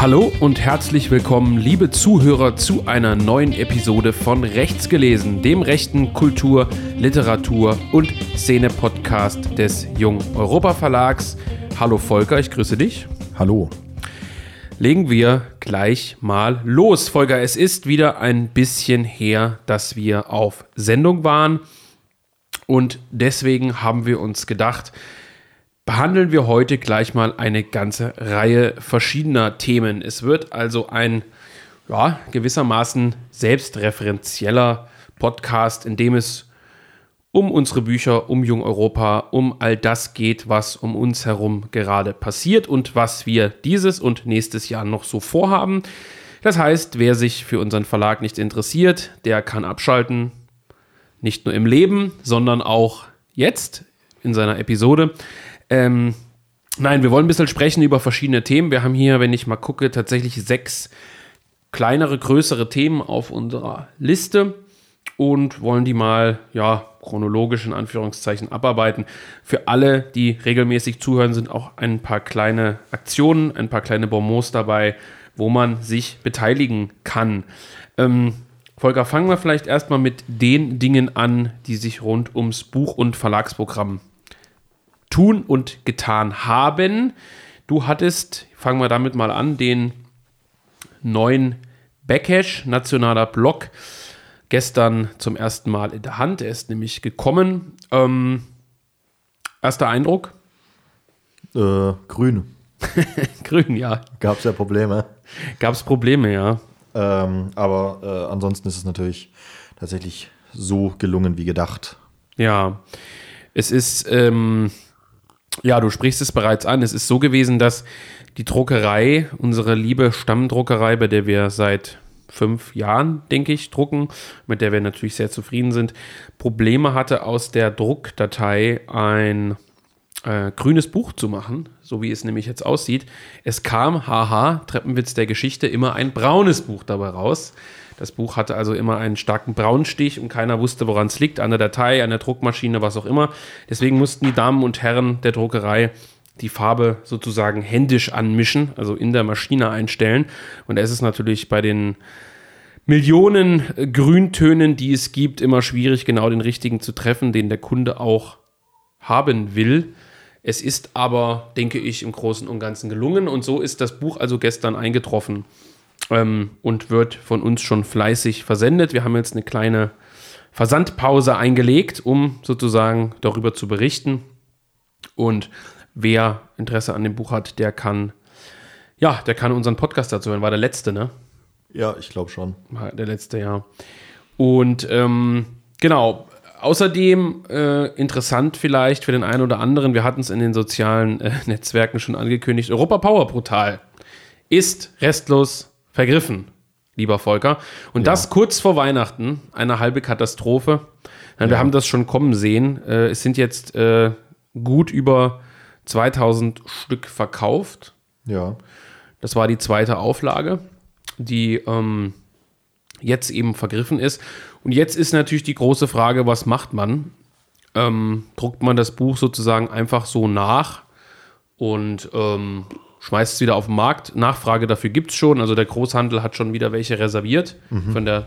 Hallo und herzlich willkommen, liebe Zuhörer, zu einer neuen Episode von Rechts gelesen, dem rechten Kultur-, Literatur- und Szene-Podcast des Jung Europa Verlags. Hallo Volker, ich grüße dich. Hallo. Legen wir gleich mal los. Volker, es ist wieder ein bisschen her, dass wir auf Sendung waren. Und deswegen haben wir uns gedacht, behandeln wir heute gleich mal eine ganze Reihe verschiedener Themen. Es wird also ein ja, gewissermaßen selbstreferenzieller Podcast, in dem es um unsere Bücher, um Jung Europa, um all das geht, was um uns herum gerade passiert und was wir dieses und nächstes Jahr noch so vorhaben. Das heißt, wer sich für unseren Verlag nicht interessiert, der kann abschalten. Nicht nur im Leben, sondern auch jetzt in seiner Episode. Ähm, nein, wir wollen ein bisschen sprechen über verschiedene Themen. Wir haben hier, wenn ich mal gucke, tatsächlich sechs kleinere, größere Themen auf unserer Liste und wollen die mal, ja, chronologisch in Anführungszeichen abarbeiten. Für alle, die regelmäßig zuhören, sind auch ein paar kleine Aktionen, ein paar kleine Bonbons dabei, wo man sich beteiligen kann. Ähm, Volker, fangen wir vielleicht erstmal mit den Dingen an, die sich rund ums Buch- und Verlagsprogramm tun und getan haben. Du hattest, fangen wir damit mal an, den neuen Backhash, nationaler Blog, gestern zum ersten Mal in der Hand. Er ist nämlich gekommen. Ähm, erster Eindruck? Äh, grün. grün, ja. Gab es ja Probleme. Gab es Probleme, ja. Ähm, aber äh, ansonsten ist es natürlich tatsächlich so gelungen wie gedacht. Ja, es ist, ähm, ja, du sprichst es bereits an. Es ist so gewesen, dass die Druckerei, unsere liebe Stammdruckerei, bei der wir seit fünf Jahren, denke ich, drucken, mit der wir natürlich sehr zufrieden sind, Probleme hatte, aus der Druckdatei ein äh, grünes Buch zu machen, so wie es nämlich jetzt aussieht. Es kam, haha, Treppenwitz der Geschichte, immer ein braunes Buch dabei raus. Das Buch hatte also immer einen starken Braunstich und keiner wusste, woran es liegt, an der Datei, an der Druckmaschine, was auch immer. Deswegen mussten die Damen und Herren der Druckerei die Farbe sozusagen händisch anmischen, also in der Maschine einstellen. Und es ist natürlich bei den Millionen Grüntönen, die es gibt, immer schwierig, genau den richtigen zu treffen, den der Kunde auch haben will. Es ist aber, denke ich, im Großen und Ganzen gelungen. Und so ist das Buch also gestern eingetroffen ähm, und wird von uns schon fleißig versendet. Wir haben jetzt eine kleine Versandpause eingelegt, um sozusagen darüber zu berichten. Und wer Interesse an dem Buch hat, der kann, ja, der kann unseren Podcast dazu hören. War der letzte, ne? Ja, ich glaube schon. War der letzte, ja. Und ähm, genau, Außerdem äh, interessant vielleicht für den einen oder anderen, wir hatten es in den sozialen äh, Netzwerken schon angekündigt, Europa Power brutal ist restlos vergriffen, lieber Volker. Und ja. das kurz vor Weihnachten, eine halbe Katastrophe. Wir ja. haben das schon kommen sehen. Äh, es sind jetzt äh, gut über 2000 Stück verkauft. Ja. Das war die zweite Auflage, die ähm, jetzt eben vergriffen ist. Und jetzt ist natürlich die große Frage, was macht man? Ähm, druckt man das Buch sozusagen einfach so nach und ähm, schmeißt es wieder auf den Markt? Nachfrage dafür gibt es schon. Also der Großhandel hat schon wieder welche reserviert mhm. von der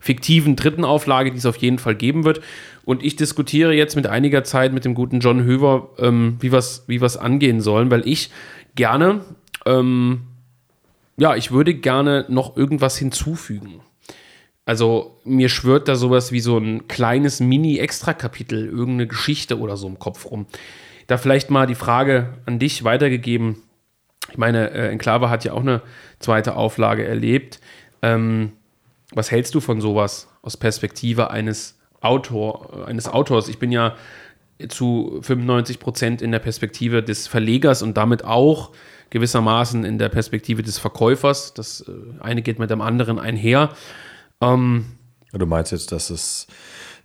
fiktiven dritten Auflage, die es auf jeden Fall geben wird. Und ich diskutiere jetzt mit einiger Zeit mit dem guten John Höver, ähm, wie wir es wie angehen sollen, weil ich gerne, ähm, ja, ich würde gerne noch irgendwas hinzufügen. Also mir schwört da sowas wie so ein kleines Mini-Extra-Kapitel, irgendeine Geschichte oder so im Kopf rum. Da vielleicht mal die Frage an dich weitergegeben. Ich meine, äh, Enklave hat ja auch eine zweite Auflage erlebt. Ähm, was hältst du von sowas aus Perspektive eines, Autor, eines Autors? Ich bin ja zu 95 Prozent in der Perspektive des Verlegers und damit auch gewissermaßen in der Perspektive des Verkäufers. Das äh, eine geht mit dem anderen einher. Ähm, du meinst jetzt, dass das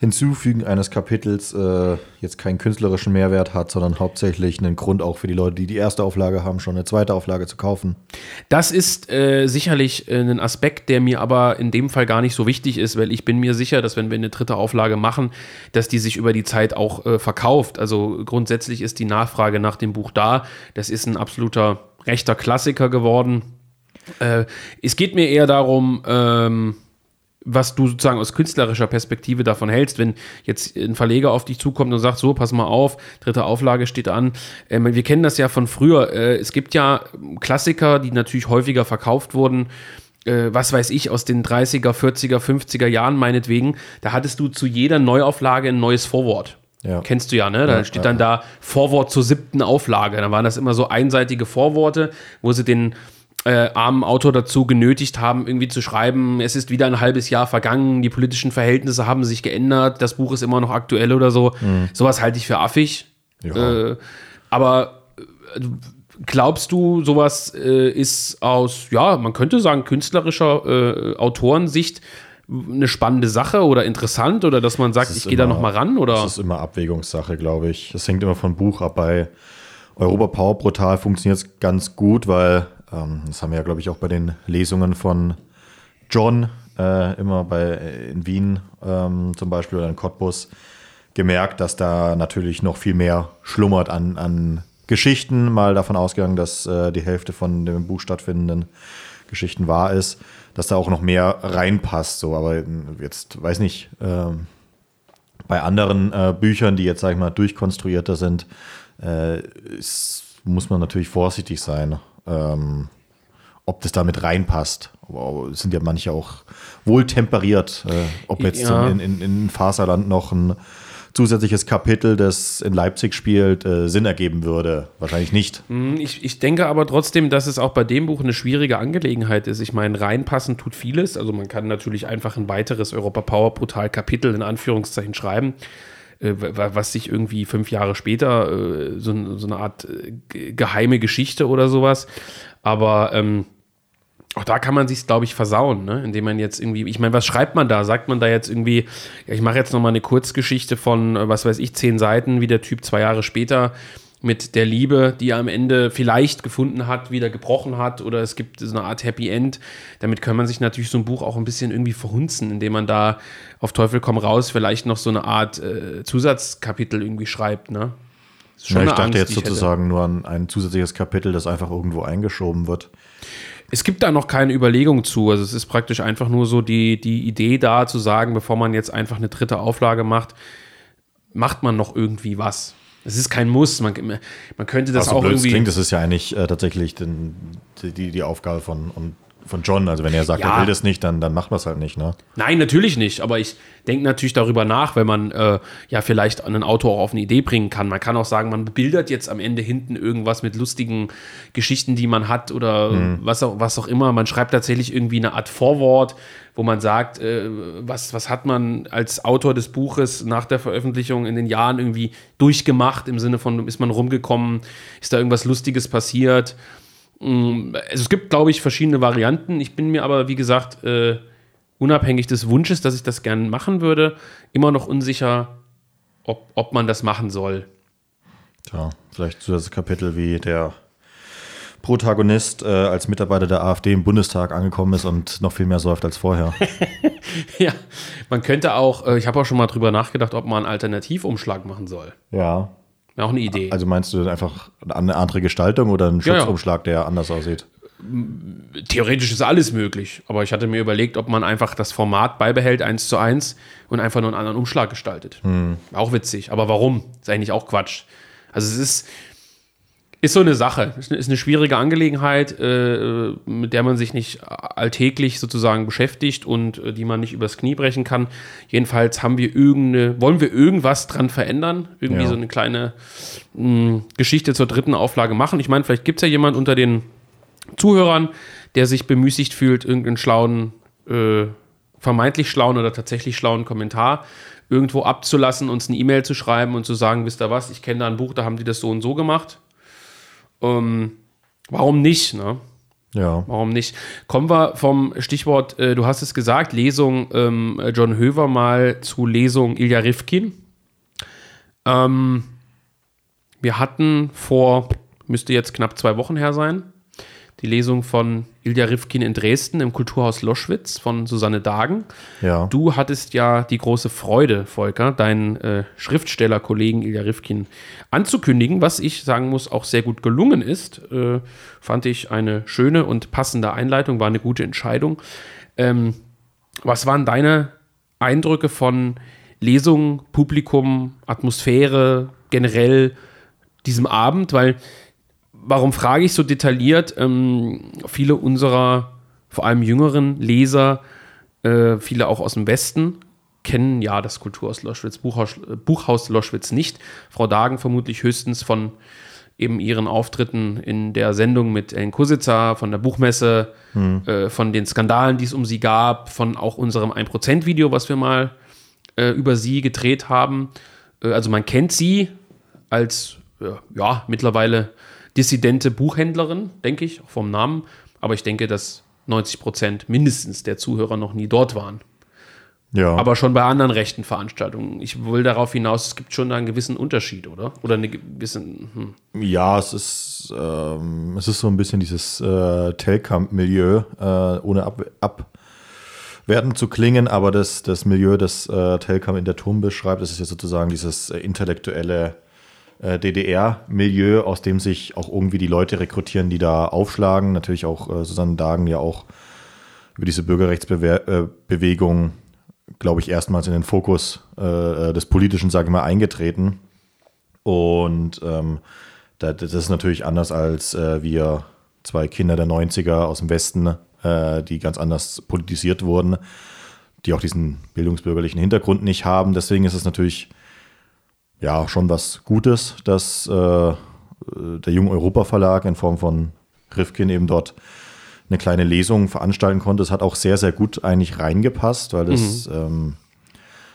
Hinzufügen eines Kapitels äh, jetzt keinen künstlerischen Mehrwert hat, sondern hauptsächlich einen Grund auch für die Leute, die die erste Auflage haben, schon eine zweite Auflage zu kaufen. Das ist äh, sicherlich äh, ein Aspekt, der mir aber in dem Fall gar nicht so wichtig ist, weil ich bin mir sicher, dass wenn wir eine dritte Auflage machen, dass die sich über die Zeit auch äh, verkauft. Also grundsätzlich ist die Nachfrage nach dem Buch da. Das ist ein absoluter rechter Klassiker geworden Äh, es geht mir eher darum, ähm, was du sozusagen aus künstlerischer Perspektive davon hältst, wenn jetzt ein Verleger auf dich zukommt und sagt, so, pass mal auf, dritte Auflage steht an. Ähm, wir kennen das ja von früher. Äh, es gibt ja Klassiker, die natürlich häufiger verkauft wurden. Äh, was weiß ich, aus den 30er, 40er, 50er Jahren meinetwegen. Da hattest du zu jeder Neuauflage ein neues Vorwort. Ja. Kennst du ja, ne? Da ja, steht dann ja. da Vorwort zur siebten Auflage. Da waren das immer so einseitige Vorworte, wo sie den äh, armen Autor dazu genötigt haben, irgendwie zu schreiben, es ist wieder ein halbes Jahr vergangen, die politischen Verhältnisse haben sich geändert, das Buch ist immer noch aktuell oder so. Mhm. Sowas halte ich für affig. Ja. Äh, aber äh, glaubst du, sowas äh, ist aus, ja, man könnte sagen, künstlerischer äh, Autorensicht eine spannende Sache oder interessant oder dass man sagt, ich gehe da noch mal ran? Oder? Das ist immer Abwägungssache, glaube ich. Das hängt immer von Buch ab. Bei Europa Power Brutal funktioniert es ganz gut, weil ähm, das haben wir ja, glaube ich, auch bei den Lesungen von John äh, immer bei äh, in Wien ähm, zum Beispiel oder in Cottbus gemerkt, dass da natürlich noch viel mehr schlummert an, an Geschichten, mal davon ausgegangen, dass äh, die Hälfte von dem Buch stattfindenden Geschichten wahr ist, dass da auch noch mehr reinpasst. So, aber jetzt weiß nicht, äh, bei anderen äh, Büchern, die jetzt, sag ich mal, durchkonstruierter sind, äh, ist, muss man natürlich vorsichtig sein ähm, ob das damit reinpasst. Es sind ja manche auch wohltemperiert, äh, ob jetzt ja. in, in, in Faserland noch ein zusätzliches Kapitel, das in Leipzig spielt, äh, Sinn ergeben würde. Wahrscheinlich nicht. Hm, ich, ich denke aber trotzdem, dass es auch bei dem Buch eine schwierige Angelegenheit ist. Ich meine, reinpassen tut vieles. Also man kann natürlich einfach ein weiteres Europa Power Brutal Kapitel in Anführungszeichen schreiben was sich irgendwie fünf Jahre später äh, so, so, eine Art äh, geheime Geschichte oder sowas. Aber ähm, auch da kann man sich, glaube ich, versauen, ne? indem man jetzt irgendwie, ich meine, was schreibt man da? Sagt man da jetzt irgendwie, ja, ich mache jetzt nochmal eine Kurzgeschichte von, was weiß ich, zehn Seiten, wie der Typ zwei Jahre später mit der Liebe, die er am Ende vielleicht gefunden hat, wieder gebrochen hat oder es gibt so eine Art Happy End. Damit kann man sich natürlich so ein Buch auch ein bisschen irgendwie verhunzen, indem man da auf Teufel komm raus vielleicht noch so eine Art äh, Zusatzkapitel irgendwie schreibt. Ne? Ja, ich dachte Angst, jetzt sozusagen nur an ein zusätzliches Kapitel, das einfach irgendwo eingeschoben wird. Es gibt da noch keine Überlegung zu. Also es ist praktisch einfach nur so die, die Idee da zu sagen, bevor man jetzt einfach eine dritte Auflage macht, macht man noch irgendwie was. Es ist kein Muss. Man, man könnte das also auch irgendwie. Klingt, das ist ja eigentlich äh, tatsächlich den, die, die Aufgabe von, um, von John. Also wenn er sagt, ja. er will das nicht, dann, dann macht man es halt nicht. Ne? Nein, natürlich nicht. Aber ich denke natürlich darüber nach, wenn man äh, ja vielleicht einen Autor auch auf eine Idee bringen kann. Man kann auch sagen, man bildert jetzt am Ende hinten irgendwas mit lustigen Geschichten, die man hat oder mhm. was, auch, was auch immer. Man schreibt tatsächlich irgendwie eine Art Vorwort, wo man sagt, äh, was, was hat man als Autor des Buches nach der Veröffentlichung in den Jahren irgendwie durchgemacht, im Sinne von, ist man rumgekommen, ist da irgendwas Lustiges passiert. Also es gibt, glaube ich, verschiedene Varianten. Ich bin mir aber, wie gesagt, äh, unabhängig des Wunsches, dass ich das gerne machen würde, immer noch unsicher, ob, ob man das machen soll. Ja, vielleicht so das Kapitel wie der Protagonist äh, als Mitarbeiter der AfD im Bundestag angekommen ist und noch viel mehr säuft als vorher. ja, man könnte auch, äh, ich habe auch schon mal drüber nachgedacht, ob man einen Alternativumschlag machen soll. Ja. Auch eine Idee. Also meinst du einfach eine andere Gestaltung oder einen Schutzumschlag, ja, ja. der anders aussieht? Theoretisch ist alles möglich, aber ich hatte mir überlegt, ob man einfach das Format beibehält, eins zu eins, und einfach nur einen anderen Umschlag gestaltet. Hm. Auch witzig, aber warum? Ist eigentlich auch Quatsch. Also es ist, ist so eine Sache. Ist eine, schwierige Angelegenheit, äh, mit der man sich nicht alltäglich sozusagen beschäftigt und äh, die man nicht übers Knie brechen kann. Jedenfalls haben wir irgendeine, wollen wir irgendwas dran verändern? Irgendwie ja. so eine kleine mh, hm, Geschichte zur dritten Auflage machen. Ich meine, vielleicht gibt es ja jemand unter den Zuhörern, der sich bemüßigt fühlt, irgendeinen schlauen, äh, vermeintlich schlauen oder tatsächlich schlauen Kommentar irgendwo abzulassen, uns eine E-Mail zu schreiben und zu sagen, wisst ihr was, ich kenne da ein Buch, da haben die das so und so gemacht ähm, warum nicht? Ne? Ja. Warum nicht? Kommen wir vom Stichwort, äh, du hast es gesagt, Lesung ähm, John Höver mal zu Lesung Ilja Rifkin. Ähm, wir hatten vor, müsste jetzt knapp zwei Wochen her sein, die Lesung von Ilja Rifkin in Dresden im Kulturhaus Loschwitz von Susanne Dagen. Ja. Du hattest ja die große Freude, Volker, deinen äh, Schriftstellerkollegen Ilja Rifkin anzukündigen, was ich sagen muss, auch sehr gut gelungen ist. Äh, fand ich eine schöne und passende Einleitung, war eine gute Entscheidung. Ähm, was waren deine Eindrücke von Lesung, Publikum, Atmosphäre, generell diesem Abend? Weil warum frage ich so detailliert? Ähm, viele unserer, vor allem jüngeren Leser, äh, viele auch aus dem Westen, kennen ja das Kulturhaus Loschwitz, Buchhaus, äh, Buchhaus Loschwitz nicht. Frau Dagen vermutlich höchstens von eben ihren Auftritten in der Sendung mit Ellen Kusitzer, von der Buchmesse, hm. äh, von den Skandalen, die es um sie gab, von auch unserem 1%-Video, was wir mal äh, über sie gedreht haben. Äh, also man kennt sie als, ja, mittlerweile dissidente Buchhändlerin, denke ich, vom Namen. Aber ich denke, dass 90 Prozent mindestens der Zuhörer noch nie dort waren. Ja. Aber schon bei anderen rechten Veranstaltungen. Ich will darauf hinaus, es gibt schon einen gewissen Unterschied, oder? Oder eine gewisse. Hm. Ja, es ist, ähm, es ist so ein bisschen dieses äh, Telkamp-Milieu, äh, ohne ab, abwertend zu klingen, aber das, das Milieu, das äh, Telkamp in der Turm beschreibt, das ist ja sozusagen dieses äh, intellektuelle DDR-Milieu, aus dem sich auch irgendwie die Leute rekrutieren, die da aufschlagen. Natürlich auch äh, Susanne Dagen ja auch über diese Bürgerrechtsbewegung, äh, glaube ich, erstmals in den Fokus äh, des Politischen, sage ich mal, eingetreten. Und ähm, das, das ist natürlich anders als äh, wir zwei Kinder der 90er aus dem Westen, äh, die ganz anders politisiert wurden, die auch diesen bildungsbürgerlichen Hintergrund nicht haben. Deswegen ist es natürlich ja schon was Gutes, dass äh, der Junge Europa Verlag in Form von Rifkin eben dort eine kleine Lesung veranstalten konnte. Es hat auch sehr, sehr gut eigentlich reingepasst, weil es, mhm. ähm,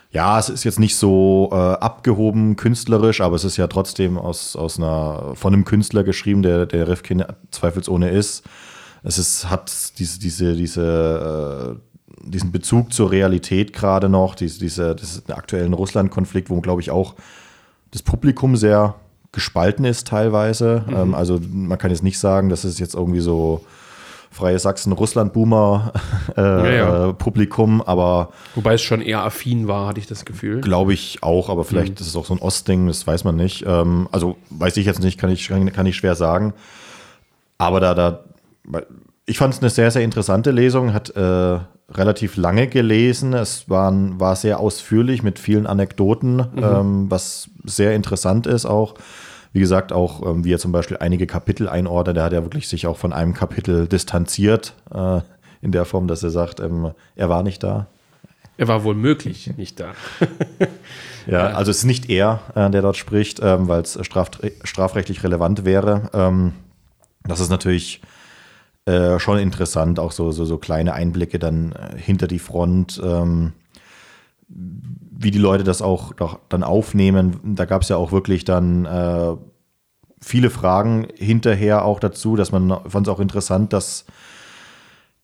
ja, es ist jetzt nicht so äh, abgehoben künstlerisch, aber es ist ja trotzdem aus, aus einer, von einem Künstler geschrieben, der, der Rifkin zweifelsohne ist. Es ist, hat diese, diese, diese, äh, diesen Bezug zur Realität gerade noch, diese, diese, diesen aktuellen Russland-Konflikt, wo, glaube ich, auch das Publikum sehr gespalten ist teilweise. Mhm. Ähm, also man kann jetzt nicht sagen, dass es jetzt irgendwie so freie Sachsen-Russland-Boomer-Publikum, ja, ja. äh, aber. Wobei es schon eher affin war, hatte ich das Gefühl. Glaube ich auch, aber vielleicht mhm. ist es auch so ein Ostding, das weiß man nicht. Ähm, also weiß ich jetzt nicht, kann ich, kann ich schwer sagen. Aber da, da, ich fand es eine sehr, sehr interessante Lesung, hat äh, relativ lange gelesen. Es waren, war sehr ausführlich mit vielen Anekdoten, mhm. ähm, was sehr interessant ist auch. Wie gesagt, auch ähm, wie er zum Beispiel einige Kapitel einordnet. Der hat ja wirklich sich auch von einem Kapitel distanziert, äh, in der Form, dass er sagt, ähm, er war nicht da. Er war wohl möglich nicht da. ja, also es ist nicht er, äh, der dort spricht, ähm, weil es strafrechtlich relevant wäre. Ähm, das ist natürlich äh, schon interessant, auch so, so, so kleine Einblicke dann äh, hinter die Front, ähm, wie die Leute das auch doch dann aufnehmen. Da gab es ja auch wirklich dann äh, viele Fragen hinterher auch dazu, dass man fand es auch interessant, dass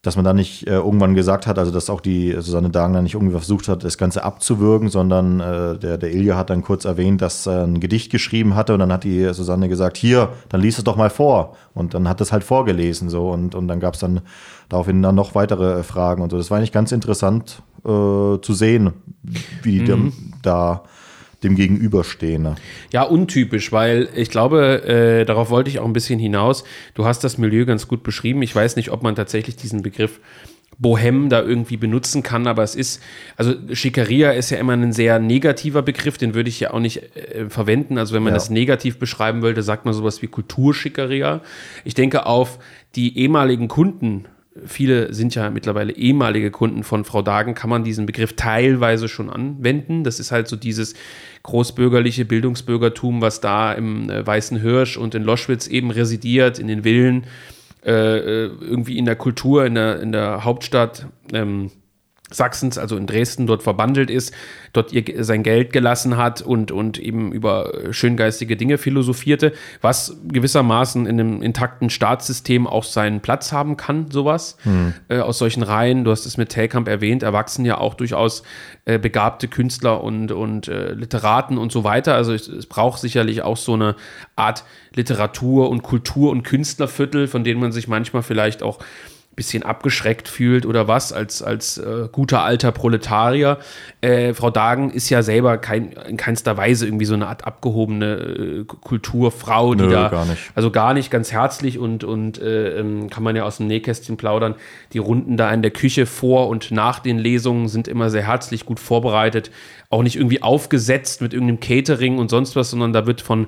dass man da nicht äh, irgendwann gesagt hat, also dass auch die Susanne Dagen dann nicht irgendwie versucht hat, das Ganze abzuwürgen, sondern äh, der, der Ilja hat dann kurz erwähnt, dass er ein Gedicht geschrieben hatte und dann hat die Susanne gesagt, hier, dann lies es doch mal vor. Und dann hat es halt vorgelesen so und, und dann gab es dann daraufhin dann noch weitere Fragen und so. Das war eigentlich ganz interessant äh, zu sehen, wie die mhm. da dem gegenüberstehen. Ja, untypisch, weil ich glaube, äh, darauf wollte ich auch ein bisschen hinaus. Du hast das Milieu ganz gut beschrieben. Ich weiß nicht, ob man tatsächlich diesen Begriff Bohem da irgendwie benutzen kann, aber es ist, also Schickeria ist ja immer ein sehr negativer Begriff, den würde ich ja auch nicht äh, verwenden. Also wenn man ja. das negativ beschreiben wollte, sagt man sowas wie Kulturschickeria. Ich denke auf die ehemaligen Kunden viele sind ja mittlerweile ehemalige Kunden von Frau Dagen, kann man diesen Begriff teilweise schon anwenden. Das ist halt so dieses großbürgerliche Bildungsbürgertum, was da im äh, Weißen Hirsch und in Loschwitz eben residiert, in den Villen, äh, äh, irgendwie in der Kultur, in der, in der Hauptstadt. Ähm, Sachsens, also in Dresden, dort verbandelt ist, dort ihr, sein Geld gelassen hat und, und eben über schöngeistige Dinge philosophierte, was gewissermaßen in einem intakten Staatssystem auch seinen Platz haben kann, sowas. Hm. Äh, aus solchen Reihen, du hast es mit Telkamp erwähnt, erwachsen ja auch durchaus äh, begabte Künstler und, und äh, Literaten und so weiter. Also es, es braucht sicherlich auch so eine Art Literatur und Kultur und Künstlerviertel, von denen man sich manchmal vielleicht auch bisschen abgeschreckt fühlt oder was, als, als äh, guter alter Proletarier. Äh, Frau Dagen ist ja selber kein, in keinster Weise irgendwie so eine Art abgehobene äh, Kulturfrau, die Nö, da. Gar nicht. Also gar nicht ganz herzlich und, und äh, ähm, kann man ja aus dem Nähkästchen plaudern. Die Runden da in der Küche vor und nach den Lesungen sind immer sehr herzlich gut vorbereitet. Auch nicht irgendwie aufgesetzt mit irgendeinem Catering und sonst was, sondern da wird von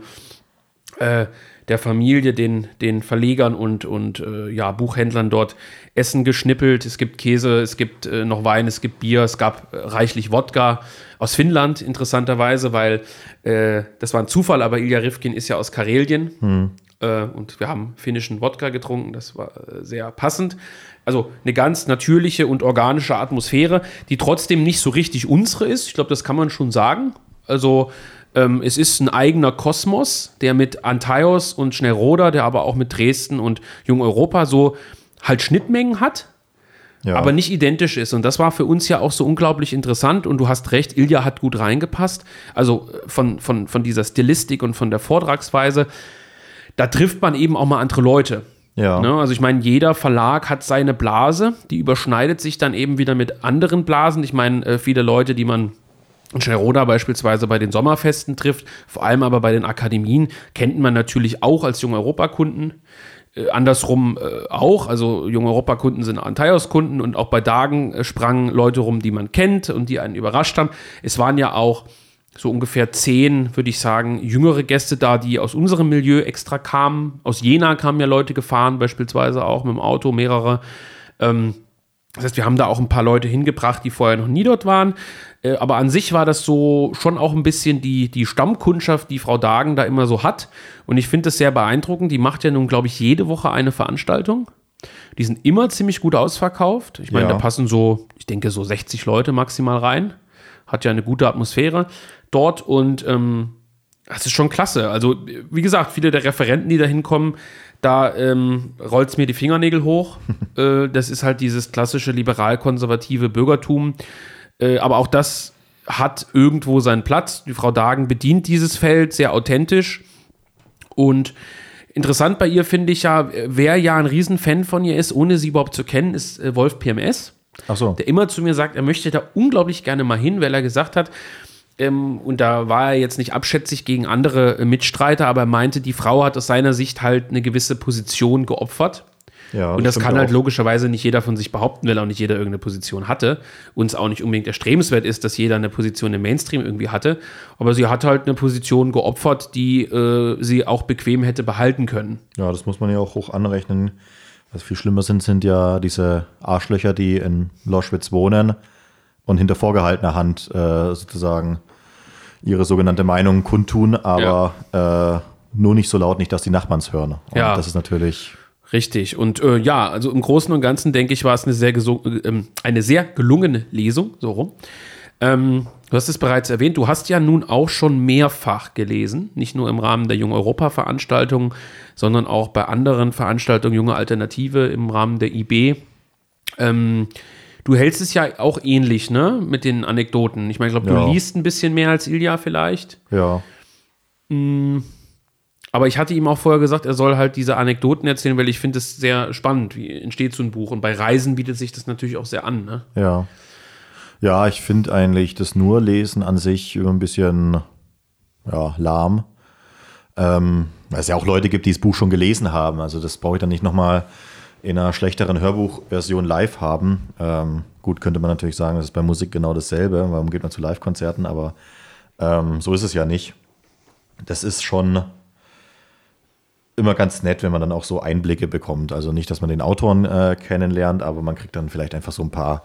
äh, der Familie, den, den Verlegern und, und äh, ja, Buchhändlern dort Essen geschnippelt. Es gibt Käse, es gibt äh, noch Wein, es gibt Bier, es gab äh, reichlich Wodka aus Finnland, interessanterweise, weil äh, das war ein Zufall, aber Ilja Rifkin ist ja aus Karelien. Hm. Äh, und wir haben finnischen Wodka getrunken, das war äh, sehr passend. Also eine ganz natürliche und organische Atmosphäre, die trotzdem nicht so richtig unsere ist. Ich glaube, das kann man schon sagen. Also ähm, es ist ein eigener Kosmos, der mit Antaios und Schnellroda, der aber auch mit Dresden und Jung Europa so halt Schnittmengen hat, ja. aber nicht identisch ist. Und das war für uns ja auch so unglaublich interessant. Und du hast recht, Ilja hat gut reingepasst. Also äh, von, von, von dieser Stilistik und von der Vortragsweise. Da trifft man eben auch mal andere Leute. Ja. Ne? Also ich meine, jeder Verlag hat seine Blase, die überschneidet sich dann eben wieder mit anderen Blasen. Ich meine, äh, viele Leute, die man und Schnellroda beispielsweise bei den Sommerfesten trifft, vor allem aber bei den Akademien, kennt man natürlich auch als junge Europakunden. Äh, andersrum äh, auch, also junge Europakunden sind Antaios-Kunden und auch bei Dagen äh, sprangen Leute rum, die man kennt und die einen überrascht haben. Es waren ja auch so ungefähr zehn, würde ich sagen, jüngere Gäste da, die aus unserem Milieu extra kamen. Aus Jena kamen ja Leute gefahren, beispielsweise auch mit dem Auto, mehrere. Ähm, das heißt, wir haben da auch ein paar Leute hingebracht, die vorher noch nie dort waren. Äh, aber an sich war das so schon auch ein bisschen die, die Stammkundschaft, die Frau Dagen da immer so hat. Und ich finde das sehr beeindruckend. Die macht ja nun, glaube ich, jede Woche eine Veranstaltung. Die sind immer ziemlich gut ausverkauft. Ich meine, ja. da passen so, ich denke, so 60 Leute maximal rein. Hat ja eine gute Atmosphäre dort und ähm, das ist schon klasse. Also, wie gesagt, viele der Referenten, die da hinkommen, da ähm, rollt es mir die Fingernägel hoch. äh, das ist halt dieses klassische liberal-konservative Bürgertum. Äh, aber auch das hat irgendwo seinen Platz. Die Frau Dagen bedient dieses Feld sehr authentisch. Und interessant bei ihr finde ich ja, wer ja ein Riesenfan von ihr ist, ohne sie überhaupt zu kennen, ist äh, Wolf PMS. Ach so. Der immer zu mir sagt, er möchte da unglaublich gerne mal hin, weil er gesagt hat, ähm, und da war er jetzt nicht abschätzig gegen andere äh, Mitstreiter, aber er meinte, die Frau hat aus seiner Sicht halt eine gewisse Position geopfert. Ja, und das, das kann halt auch. logischerweise nicht jeder von sich behaupten, weil auch nicht jeder irgendeine Position hatte. Und es auch nicht unbedingt erstrebenswert ist, dass jeder eine Position im Mainstream irgendwie hatte. Aber sie hat halt eine Position geopfert, die äh, sie auch bequem hätte behalten können. Ja, das muss man ja auch hoch anrechnen. Was viel schlimmer sind, sind ja diese Arschlöcher, die in Loschwitz wohnen und hinter vorgehaltener Hand äh, sozusagen ihre sogenannte Meinung kundtun, aber ja. äh, nur nicht so laut, nicht, dass die Nachbarns hören. Und ja. das ist natürlich Richtig. Und äh, ja, also im Großen und Ganzen denke ich, war es eine sehr, äh, eine sehr gelungene Lesung, so rum. Ähm, du hast es bereits erwähnt, du hast ja nun auch schon mehrfach gelesen, nicht nur im Rahmen der Junge Europa-Veranstaltung, sondern auch bei anderen Veranstaltungen Junge Alternative im Rahmen der IB. Ähm, du hältst es ja auch ähnlich, ne, mit den Anekdoten. Ich meine, ich glaube, du ja. liest ein bisschen mehr als Ilja vielleicht. Ja. Hm, aber ich hatte ihm auch vorher gesagt, er soll halt diese Anekdoten erzählen, weil ich finde es sehr spannend, wie entsteht so ein Buch. Und bei Reisen bietet sich das natürlich auch sehr an. Ne? Ja. Ja, ich finde eigentlich das nur Lesen an sich ein bisschen ja, lahm. Ähm, weil es ja auch Leute gibt, die das Buch schon gelesen haben. Also das brauche ich dann nicht nochmal in einer schlechteren Hörbuchversion live haben. Ähm, gut, könnte man natürlich sagen, das ist bei Musik genau dasselbe. Warum geht man zu Live-Konzerten? Aber ähm, so ist es ja nicht. Das ist schon immer ganz nett, wenn man dann auch so Einblicke bekommt. Also nicht, dass man den Autoren äh, kennenlernt, aber man kriegt dann vielleicht einfach so ein paar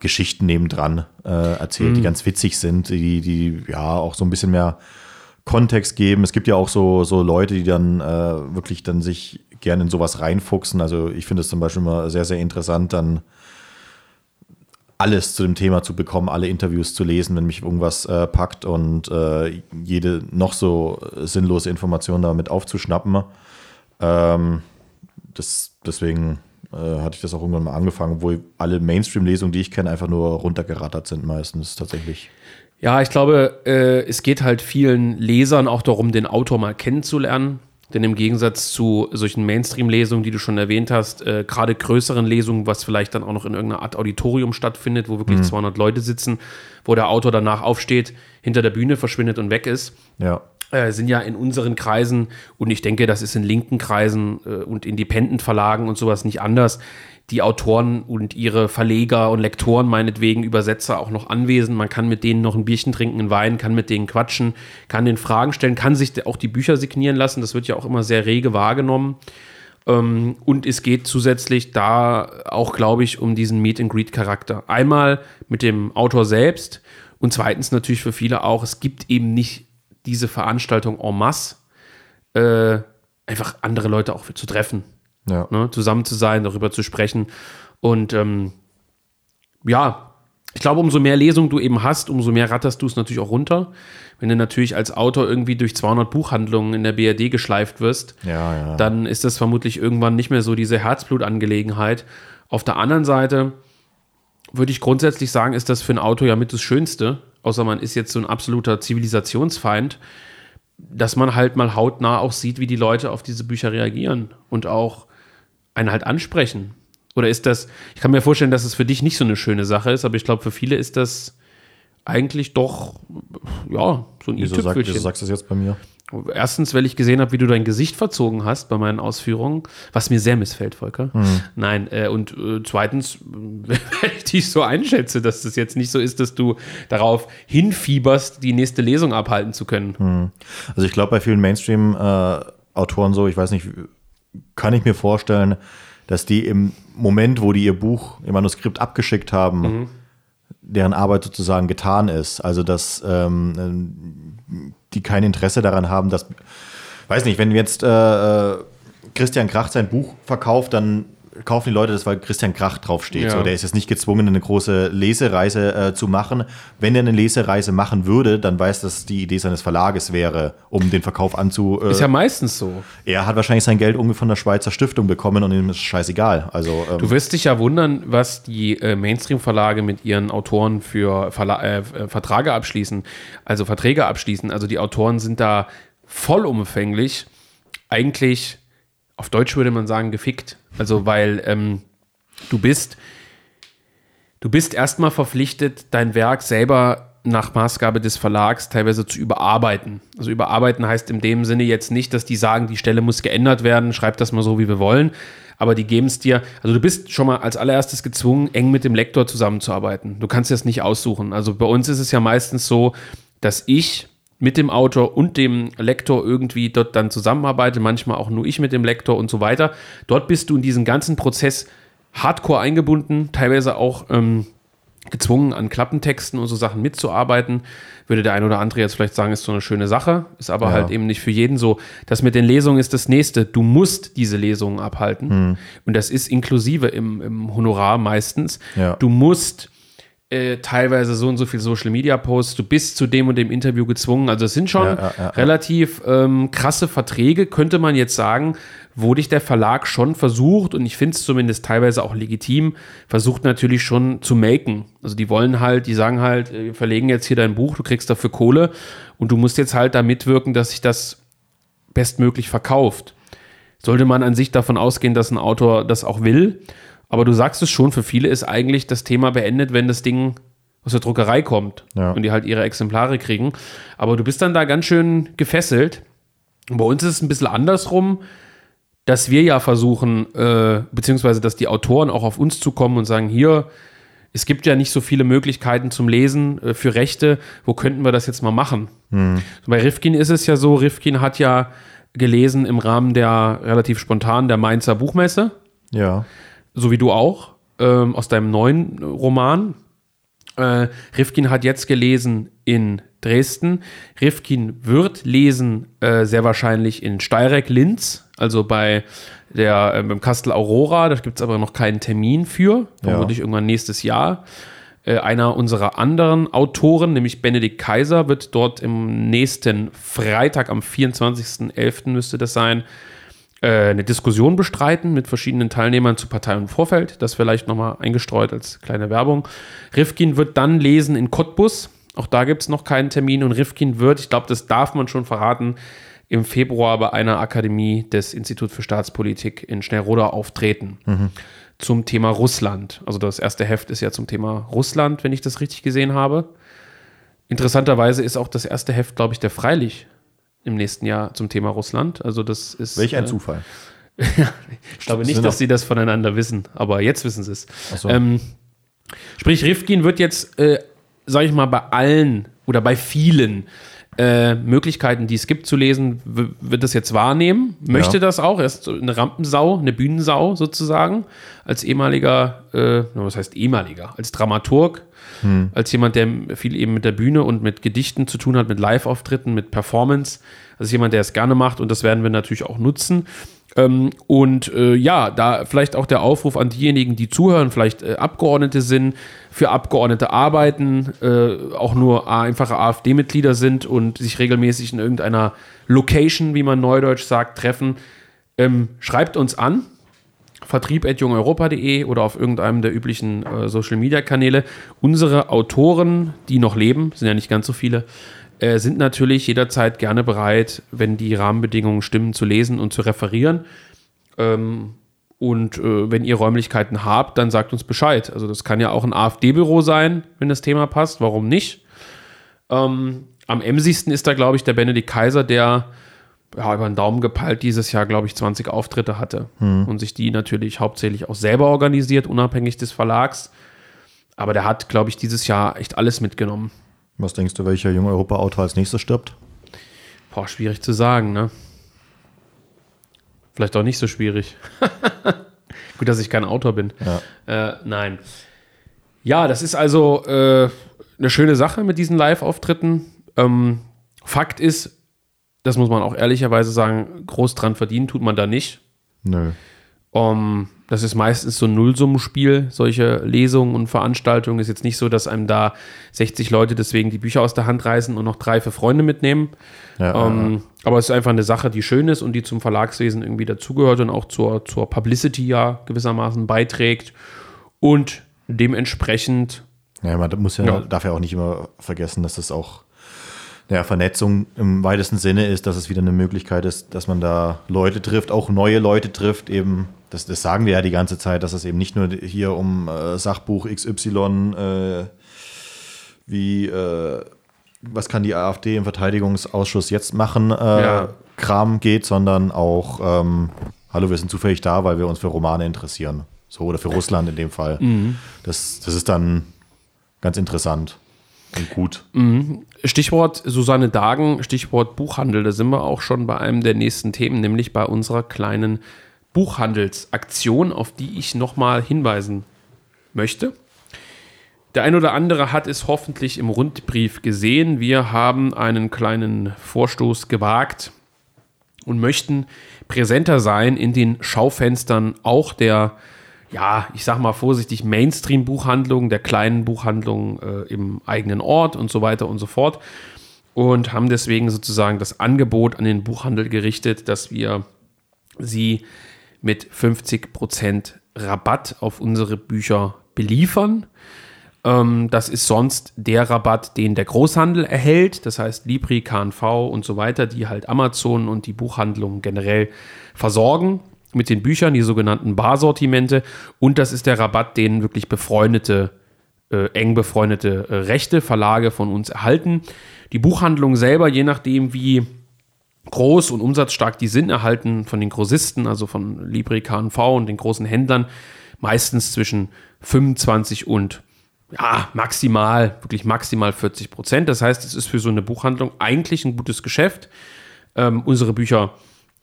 Geschichten nebendran äh, erzählt, mhm. die ganz witzig sind, die, die ja auch so ein bisschen mehr Kontext geben. Es gibt ja auch so, so Leute, die dann äh, wirklich dann sich gerne in sowas reinfuchsen. Also ich finde es zum Beispiel immer sehr, sehr interessant, dann alles zu dem Thema zu bekommen, alle Interviews zu lesen, wenn mich irgendwas äh, packt und äh, jede noch so sinnlose Information damit aufzuschnappen. Ähm, das, deswegen äh, hatte ich das auch irgendwann mal angefangen, wo alle Mainstream-Lesungen, die ich kenne, einfach nur runtergerattert sind meistens tatsächlich. Ja, ich glaube, äh, es geht halt vielen Lesern auch darum, den Autor mal kennenzulernen. Denn im Gegensatz zu solchen Mainstream-Lesungen, die du schon erwähnt hast, äh, gerade größeren Lesungen, was vielleicht dann auch noch in irgendeiner Art Auditorium stattfindet, wo wirklich mhm. 200 Leute sitzen, wo der Autor danach aufsteht, hinter der Bühne verschwindet und weg ist, ja. äh, sind ja in unseren Kreisen, und ich denke, das ist in linken Kreisen äh, und Independent-Verlagen und sowas nicht anders, die Autoren und ihre Verleger und Lektoren, meinetwegen Übersetzer auch noch anwesend. Man kann mit denen noch ein Bierchen trinken, einen Wein, kann mit denen quatschen, kann den Fragen stellen, kann sich auch die Bücher signieren lassen. Das wird ja auch immer sehr rege wahrgenommen. Ähm, und es geht zusätzlich da auch, glaube ich, um diesen Meet-and-Greet-Charakter. Einmal mit dem Autor selbst und zweitens natürlich für viele auch, es gibt eben nicht diese Veranstaltung en masse, äh, einfach andere Leute auch zu treffen ja. ne, zusammen zu sein, darüber zu sprechen. Und ähm, ja, ich glaube, umso mehr Lesungen du eben hast, umso mehr ratterst du es natürlich auch runter. Wenn du natürlich als Autor irgendwie durch 200 Buchhandlungen in der BRD geschleift wirst, ja, ja. dann ist das vermutlich irgendwann nicht mehr so diese Herzblutangelegenheit. Auf der anderen Seite würde ich grundsätzlich sagen, ist das für einen Autor ja mit das Schönste, außer man ist jetzt so ein absoluter Zivilisationsfeind, dass man halt mal hautnah auch sieht, wie die Leute auf diese Bücher reagieren und auch einen halt ansprechen? Oder ist das, ich kann mir vorstellen, dass es für dich nicht so eine schöne Sache ist, aber ich glaube, für viele ist das eigentlich doch, ja, so ein Wieso, sag, wieso sagst du das jetzt bei mir? Erstens, weil ich gesehen habe, wie du dein Gesicht verzogen hast bei meinen Ausführungen, was mir sehr missfällt, Volker. Mhm. Nein, äh, und äh, zweitens, wenn ich dich so einschätze, dass das jetzt nicht so ist, dass du darauf hinfieberst, die nächste Lesung abhalten zu können. Mhm. Also ich glaube, bei vielen Mainstream-Autoren äh, so, ich weiß nicht, kann ich mir vorstellen, dass die im Moment, wo die ihr Buch, ihr Manuskript abgeschickt haben, mhm. deren Arbeit sozusagen getan ist. Also dass ähm, die kein Interesse daran haben, dass, weiß nicht, wenn jetzt äh, äh Christian Krach sein Buch verkauft, dann kaufen die Leute das, weil Christian Krach draufsteht. Ja. So, der ist jetzt nicht gezwungen, eine große Lesereise äh, zu machen. Wenn er eine Lesereise machen würde, dann weiß, dass die Idee seines Verlages wäre, um den Verkauf anzu. Äh, ist ja meistens so. Er hat wahrscheinlich sein Geld irgendwie von der Schweizer Stiftung bekommen und ihm ist scheißegal. Also, ähm, du wirst dich ja wundern, was die äh, Mainstream-Verlage mit ihren Autoren für Verla äh, Verträge abschließen, also Verträge abschließen. Also die Autoren sind da vollumfänglich eigentlich auf Deutsch würde man sagen, gefickt. Also, weil ähm, du bist, du bist erstmal verpflichtet, dein Werk selber nach Maßgabe des Verlags teilweise zu überarbeiten. Also überarbeiten heißt in dem Sinne jetzt nicht, dass die sagen, die Stelle muss geändert werden, schreib das mal so, wie wir wollen, aber die geben es dir, also du bist schon mal als allererstes gezwungen, eng mit dem Lektor zusammenzuarbeiten. Du kannst das nicht aussuchen. Also bei uns ist es ja meistens so, dass ich mit dem Autor und dem Lektor irgendwie dort dann zusammenarbeite, manchmal auch nur ich mit dem Lektor und so weiter. Dort bist du in diesen ganzen Prozess hardcore eingebunden, teilweise auch ähm, gezwungen, an Klappentexten und so Sachen mitzuarbeiten. Würde der ein oder andere jetzt vielleicht sagen, ist so eine schöne Sache, ist aber ja. halt eben nicht für jeden so. Das mit den Lesungen ist das nächste. Du musst diese Lesungen abhalten. Hm. Und das ist inklusive im, im Honorar meistens. Ja. Du musst äh, teilweise so und so viel Social Media Posts, du bist zu dem und dem Interview gezwungen. Also es sind schon ja, ja, relativ ähm, krasse Verträge, könnte man jetzt sagen, wo dich der Verlag schon versucht, und ich finde es zumindest teilweise auch legitim, versucht natürlich schon zu melken. Also die wollen halt, die sagen halt, äh, wir verlegen jetzt hier dein Buch, du kriegst dafür Kohle und du musst jetzt halt da mitwirken, dass sich das bestmöglich verkauft. Sollte man an sich davon ausgehen, dass ein Autor das auch will, aber du sagst es schon, für viele ist eigentlich das Thema beendet, wenn das Ding aus der Druckerei kommt ja. und die halt ihre Exemplare kriegen. Aber du bist dann da ganz schön gefesselt. Und bei uns ist es ein bisschen andersrum, dass wir ja versuchen, äh, beziehungsweise dass die Autoren auch auf uns zukommen und sagen, hier, es gibt ja nicht so viele Möglichkeiten zum Lesen äh, für Rechte, wo könnten wir das jetzt mal machen? Hm. Bei Rifkin ist es ja so, Rifkin hat ja gelesen im Rahmen der relativ spontan der Mainzer Buchmesse. Ja so wie du auch, ähm, aus deinem neuen Roman. Äh, Rifkin hat jetzt gelesen in Dresden. Rifkin wird lesen äh, sehr wahrscheinlich in Steyrek-Linz, also bei der äh, beim Kastel Aurora. Da gibt es aber noch keinen Termin für, vermutlich ja. irgendwann nächstes Jahr. Äh, einer unserer anderen Autoren, nämlich Benedikt Kaiser, wird dort im nächsten Freitag, am 24.11. müsste das sein, eine Diskussion bestreiten mit verschiedenen Teilnehmern zu Partei und Vorfeld. Das vielleicht nochmal eingestreut als kleine Werbung. Rifkin wird dann lesen in Cottbus. Auch da gibt es noch keinen Termin. Und Rifkin wird, ich glaube, das darf man schon verraten, im Februar bei einer Akademie des Instituts für Staatspolitik in Schnellroda auftreten. Mhm. Zum Thema Russland. Also das erste Heft ist ja zum Thema Russland, wenn ich das richtig gesehen habe. Interessanterweise ist auch das erste Heft, glaube ich, der Freilich im nächsten Jahr zum Thema Russland. Also das ist. Welch ein äh, Zufall. ich glaube nicht, dass sie das voneinander wissen, aber jetzt wissen sie es. So. Ähm, sprich, Rifkin wird jetzt, äh, sage ich mal, bei allen oder bei vielen äh, Möglichkeiten, die es gibt zu lesen, wird das jetzt wahrnehmen, möchte ja. das auch. Er ist eine Rampensau, eine Bühnensau sozusagen, als ehemaliger, äh, was heißt ehemaliger, als Dramaturg, hm. als jemand, der viel eben mit der Bühne und mit Gedichten zu tun hat, mit Live-Auftritten, mit Performance. Also jemand, der es gerne macht und das werden wir natürlich auch nutzen. Ähm, und äh, ja, da vielleicht auch der Aufruf an diejenigen, die zuhören, vielleicht äh, Abgeordnete sind, für Abgeordnete arbeiten, äh, auch nur einfache AfD-Mitglieder sind und sich regelmäßig in irgendeiner Location, wie man neudeutsch sagt, treffen. Ähm, schreibt uns an, vertrieb.jungeuropa.de oder auf irgendeinem der üblichen äh, Social-Media-Kanäle. Unsere Autoren, die noch leben, sind ja nicht ganz so viele, äh, sind natürlich jederzeit gerne bereit, wenn die Rahmenbedingungen stimmen, zu lesen und zu referieren. Ähm, und äh, wenn ihr Räumlichkeiten habt, dann sagt uns Bescheid. Also das kann ja auch ein AfD-Büro sein, wenn das Thema passt. Warum nicht? Ähm, am emsigsten ist da, glaube ich, der Benedikt Kaiser, der ja, über den Daumen gepeilt dieses Jahr, glaube ich, 20 Auftritte hatte. Hm. Und sich die natürlich hauptsächlich auch selber organisiert, unabhängig des Verlags. Aber der hat, glaube ich, dieses Jahr echt alles mitgenommen. Was denkst du, welcher junge Europa-Autor als nächstes stirbt? Boah, schwierig zu sagen, ne? Vielleicht auch nicht so schwierig. Gut, dass ich kein Autor bin. Ja. Äh, nein. Ja, das ist also äh, eine schöne Sache mit diesen Live-Auftritten. Ähm, Fakt ist, das muss man auch ehrlicherweise sagen, groß dran verdienen tut man da nicht. Nö. Um, das ist meistens so ein Nullsummenspiel, solche Lesungen und Veranstaltungen. Ist jetzt nicht so, dass einem da 60 Leute deswegen die Bücher aus der Hand reißen und noch drei für Freunde mitnehmen. Ja, um, ja. Aber es ist einfach eine Sache, die schön ist und die zum Verlagswesen irgendwie dazugehört und auch zur, zur Publicity ja gewissermaßen beiträgt. Und dementsprechend. Ja, man muss ja, ja. darf ja auch nicht immer vergessen, dass das auch ja, Vernetzung im weitesten Sinne ist, dass es wieder eine Möglichkeit ist, dass man da Leute trifft, auch neue Leute trifft, eben, das, das sagen wir ja die ganze Zeit, dass es eben nicht nur hier um äh, Sachbuch XY äh, wie äh, was kann die AfD im Verteidigungsausschuss jetzt machen, äh, ja. Kram geht, sondern auch, ähm, hallo, wir sind zufällig da, weil wir uns für Romane interessieren. So, oder für Russland in dem Fall. Mhm. Das, das ist dann ganz interessant und gut. Mhm. Stichwort Susanne Dagen, Stichwort Buchhandel. Da sind wir auch schon bei einem der nächsten Themen, nämlich bei unserer kleinen Buchhandelsaktion, auf die ich nochmal hinweisen möchte. Der ein oder andere hat es hoffentlich im Rundbrief gesehen. Wir haben einen kleinen Vorstoß gewagt und möchten präsenter sein in den Schaufenstern auch der ja, ich sag mal vorsichtig, Mainstream-Buchhandlungen, der kleinen Buchhandlungen äh, im eigenen Ort und so weiter und so fort. Und haben deswegen sozusagen das Angebot an den Buchhandel gerichtet, dass wir sie mit 50% Rabatt auf unsere Bücher beliefern. Ähm, das ist sonst der Rabatt, den der Großhandel erhält. Das heißt, Libri, KNV und so weiter, die halt Amazon und die Buchhandlungen generell versorgen mit den Büchern, die sogenannten Barsortimente. Und das ist der Rabatt, den wirklich befreundete, äh, eng befreundete äh, rechte Verlage von uns erhalten. Die Buchhandlung selber, je nachdem wie groß und umsatzstark die sind, erhalten von den Grossisten, also von Libri, KNV und den großen Händlern, meistens zwischen 25 und ja, maximal, wirklich maximal 40 Prozent. Das heißt, es ist für so eine Buchhandlung eigentlich ein gutes Geschäft. Ähm, unsere Bücher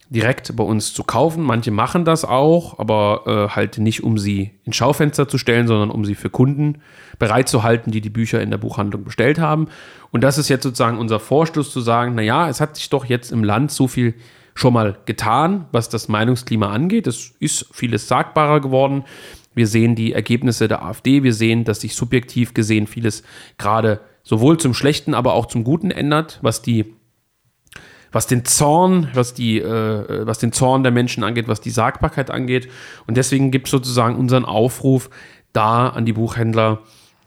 direkt bei uns zu kaufen. Manche machen das auch, aber äh, halt nicht, um sie ins Schaufenster zu stellen, sondern um sie für Kunden bereitzuhalten, die die Bücher in der Buchhandlung bestellt haben. Und das ist jetzt sozusagen unser Vorstoß zu sagen, naja, es hat sich doch jetzt im Land so viel schon mal getan, was das Meinungsklima angeht. Es ist vieles sagbarer geworden. Wir sehen die Ergebnisse der AfD. Wir sehen, dass sich subjektiv gesehen vieles gerade sowohl zum Schlechten, aber auch zum Guten ändert, was die was den Zorn, was die, äh, was den Zorn der Menschen angeht, was die Sagbarkeit angeht. Und deswegen gibt es sozusagen unseren Aufruf, da an die Buchhändler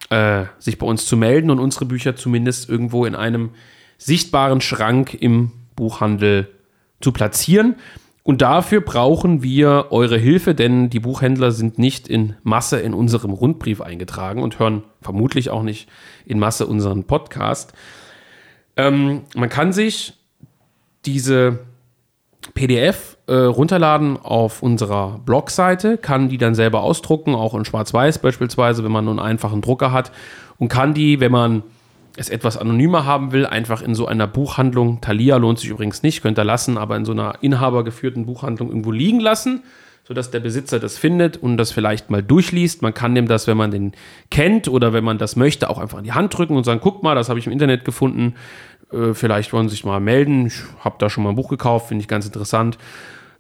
äh, sich bei uns zu melden und unsere Bücher zumindest irgendwo in einem sichtbaren Schrank im Buchhandel zu platzieren. Und dafür brauchen wir eure Hilfe, denn die Buchhändler sind nicht in Masse in unserem Rundbrief eingetragen und hören vermutlich auch nicht in Masse unseren Podcast. Ähm, man kann sich diese PDF äh, runterladen auf unserer Blogseite, kann die dann selber ausdrucken, auch in Schwarz-Weiß beispielsweise, wenn man nur einen einfachen Drucker hat und kann die, wenn man es etwas anonymer haben will, einfach in so einer Buchhandlung, Thalia lohnt sich übrigens nicht, könnt ihr lassen, aber in so einer inhabergeführten Buchhandlung irgendwo liegen lassen, sodass der Besitzer das findet und das vielleicht mal durchliest. Man kann dem das, wenn man den kennt oder wenn man das möchte, auch einfach in die Hand drücken und sagen, guck mal, das habe ich im Internet gefunden, äh, vielleicht wollen Sie sich mal melden, ich habe da schon mal ein Buch gekauft, finde ich ganz interessant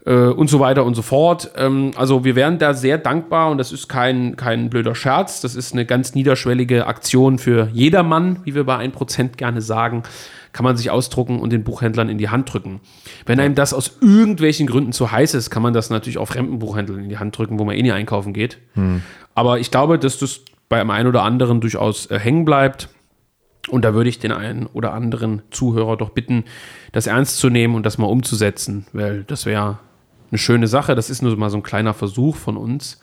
äh, und so weiter und so fort. Ähm, also wir wären da sehr dankbar und das ist kein, kein blöder Scherz, das ist eine ganz niederschwellige Aktion für jedermann, wie wir bei 1% gerne sagen, kann man sich ausdrucken und den Buchhändlern in die Hand drücken. Wenn einem das aus irgendwelchen Gründen zu heiß ist, kann man das natürlich auch fremden Buchhändlern in die Hand drücken, wo man eh nie einkaufen geht. Hm. Aber ich glaube, dass das bei einem einen oder anderen durchaus äh, hängen bleibt. Und da würde ich den einen oder anderen Zuhörer doch bitten, das ernst zu nehmen und das mal umzusetzen, weil das wäre eine schöne Sache. Das ist nur mal so ein kleiner Versuch von uns.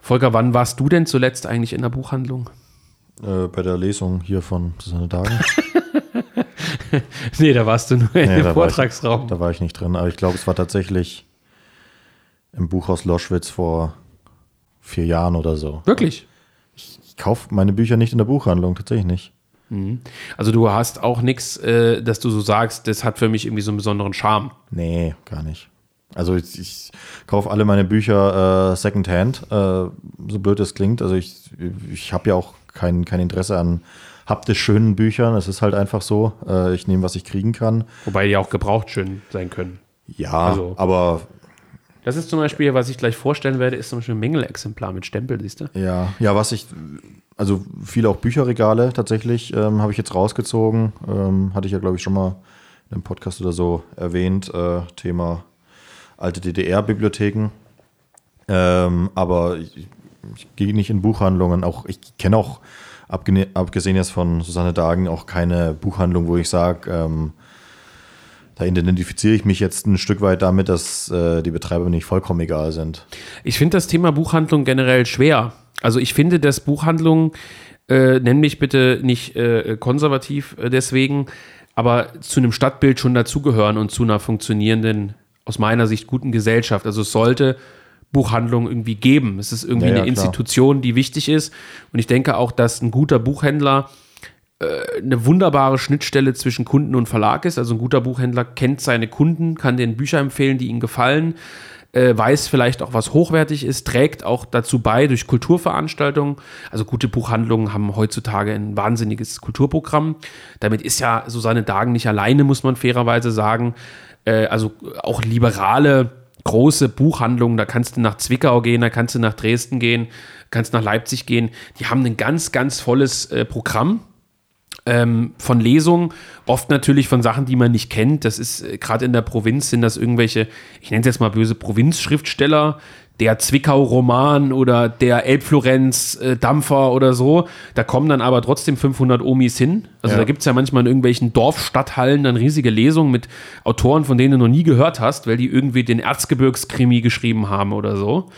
Volker, wann warst du denn zuletzt eigentlich in der Buchhandlung? Äh, bei der Lesung hier von Susanne Dagen. nee, da warst du nur nee, im Vortragsraum. War ich, da war ich nicht drin, aber ich glaube, es war tatsächlich im Buchhaus Loschwitz vor vier Jahren oder so. Wirklich? Ich, ich kaufe meine Bücher nicht in der Buchhandlung, tatsächlich nicht. Mhm. Also du hast auch nichts, äh, dass du so sagst, das hat für mich irgendwie so einen besonderen Charme. Nee, gar nicht. Also ich, ich kaufe alle meine Bücher äh, Secondhand, äh, so blöd es klingt. Also ich, ich habe ja auch kein, kein Interesse an haptisch schönen Büchern. Es ist halt einfach so. Äh, ich nehme, was ich kriegen kann. Wobei die auch gebraucht schön sein können. Ja, also, aber. Das ist zum Beispiel, was ich gleich vorstellen werde, ist zum Beispiel ein Mängelexemplar mit Stempel, siehst du? Ja, ja, was ich, also viele auch Bücherregale tatsächlich, ähm, habe ich jetzt rausgezogen. Ähm, hatte ich ja, glaube ich, schon mal in einem Podcast oder so erwähnt. Äh, Thema alte DDR-Bibliotheken. Ähm, aber ich, ich gehe nicht in Buchhandlungen. Auch ich kenne auch, abgesehen jetzt von Susanne Dagen, auch keine Buchhandlung, wo ich sage, ähm, da identifiziere ich mich jetzt ein Stück weit damit, dass äh, die Betreiber nicht vollkommen egal sind. Ich finde das Thema Buchhandlung generell schwer. Also ich finde, dass Buchhandlungen, äh, nenn mich bitte nicht äh, konservativ äh, deswegen, aber zu einem Stadtbild schon dazugehören und zu einer funktionierenden aus meiner Sicht guten Gesellschaft. Also es sollte Buchhandlungen irgendwie geben. Es ist irgendwie ja, ja, eine Institution, die wichtig ist. Und ich denke auch, dass ein guter Buchhändler äh, eine wunderbare Schnittstelle zwischen Kunden und Verlag ist. Also ein guter Buchhändler kennt seine Kunden, kann den Bücher empfehlen, die ihm gefallen, äh, weiß vielleicht auch, was hochwertig ist, trägt auch dazu bei durch Kulturveranstaltungen. Also gute Buchhandlungen haben heutzutage ein wahnsinniges Kulturprogramm. Damit ist ja Susanne Dagen nicht alleine, muss man fairerweise sagen äh, also auch liberale große Buchhandlungen, da kannst du nach Zwickau gehen, da kannst du nach Dresden gehen, kannst nach Leipzig gehen. Die haben ein ganz, ganz volles äh, Programm. Ähm, von Lesungen, oft natürlich von Sachen, die man nicht kennt. Das ist äh, gerade in der Provinz sind das irgendwelche, ich nenne es jetzt mal böse Provinzschriftsteller, der Zwickau-Roman oder der Elbflorenz-Dampfer oder so. Da kommen dann aber trotzdem 500 Omis hin. Also ja. da gibt es ja manchmal in irgendwelchen Dorfstadthallen dann riesige Lesungen mit Autoren, von denen du noch nie gehört hast, weil die irgendwie den Erzgebirgskrimi geschrieben haben oder so.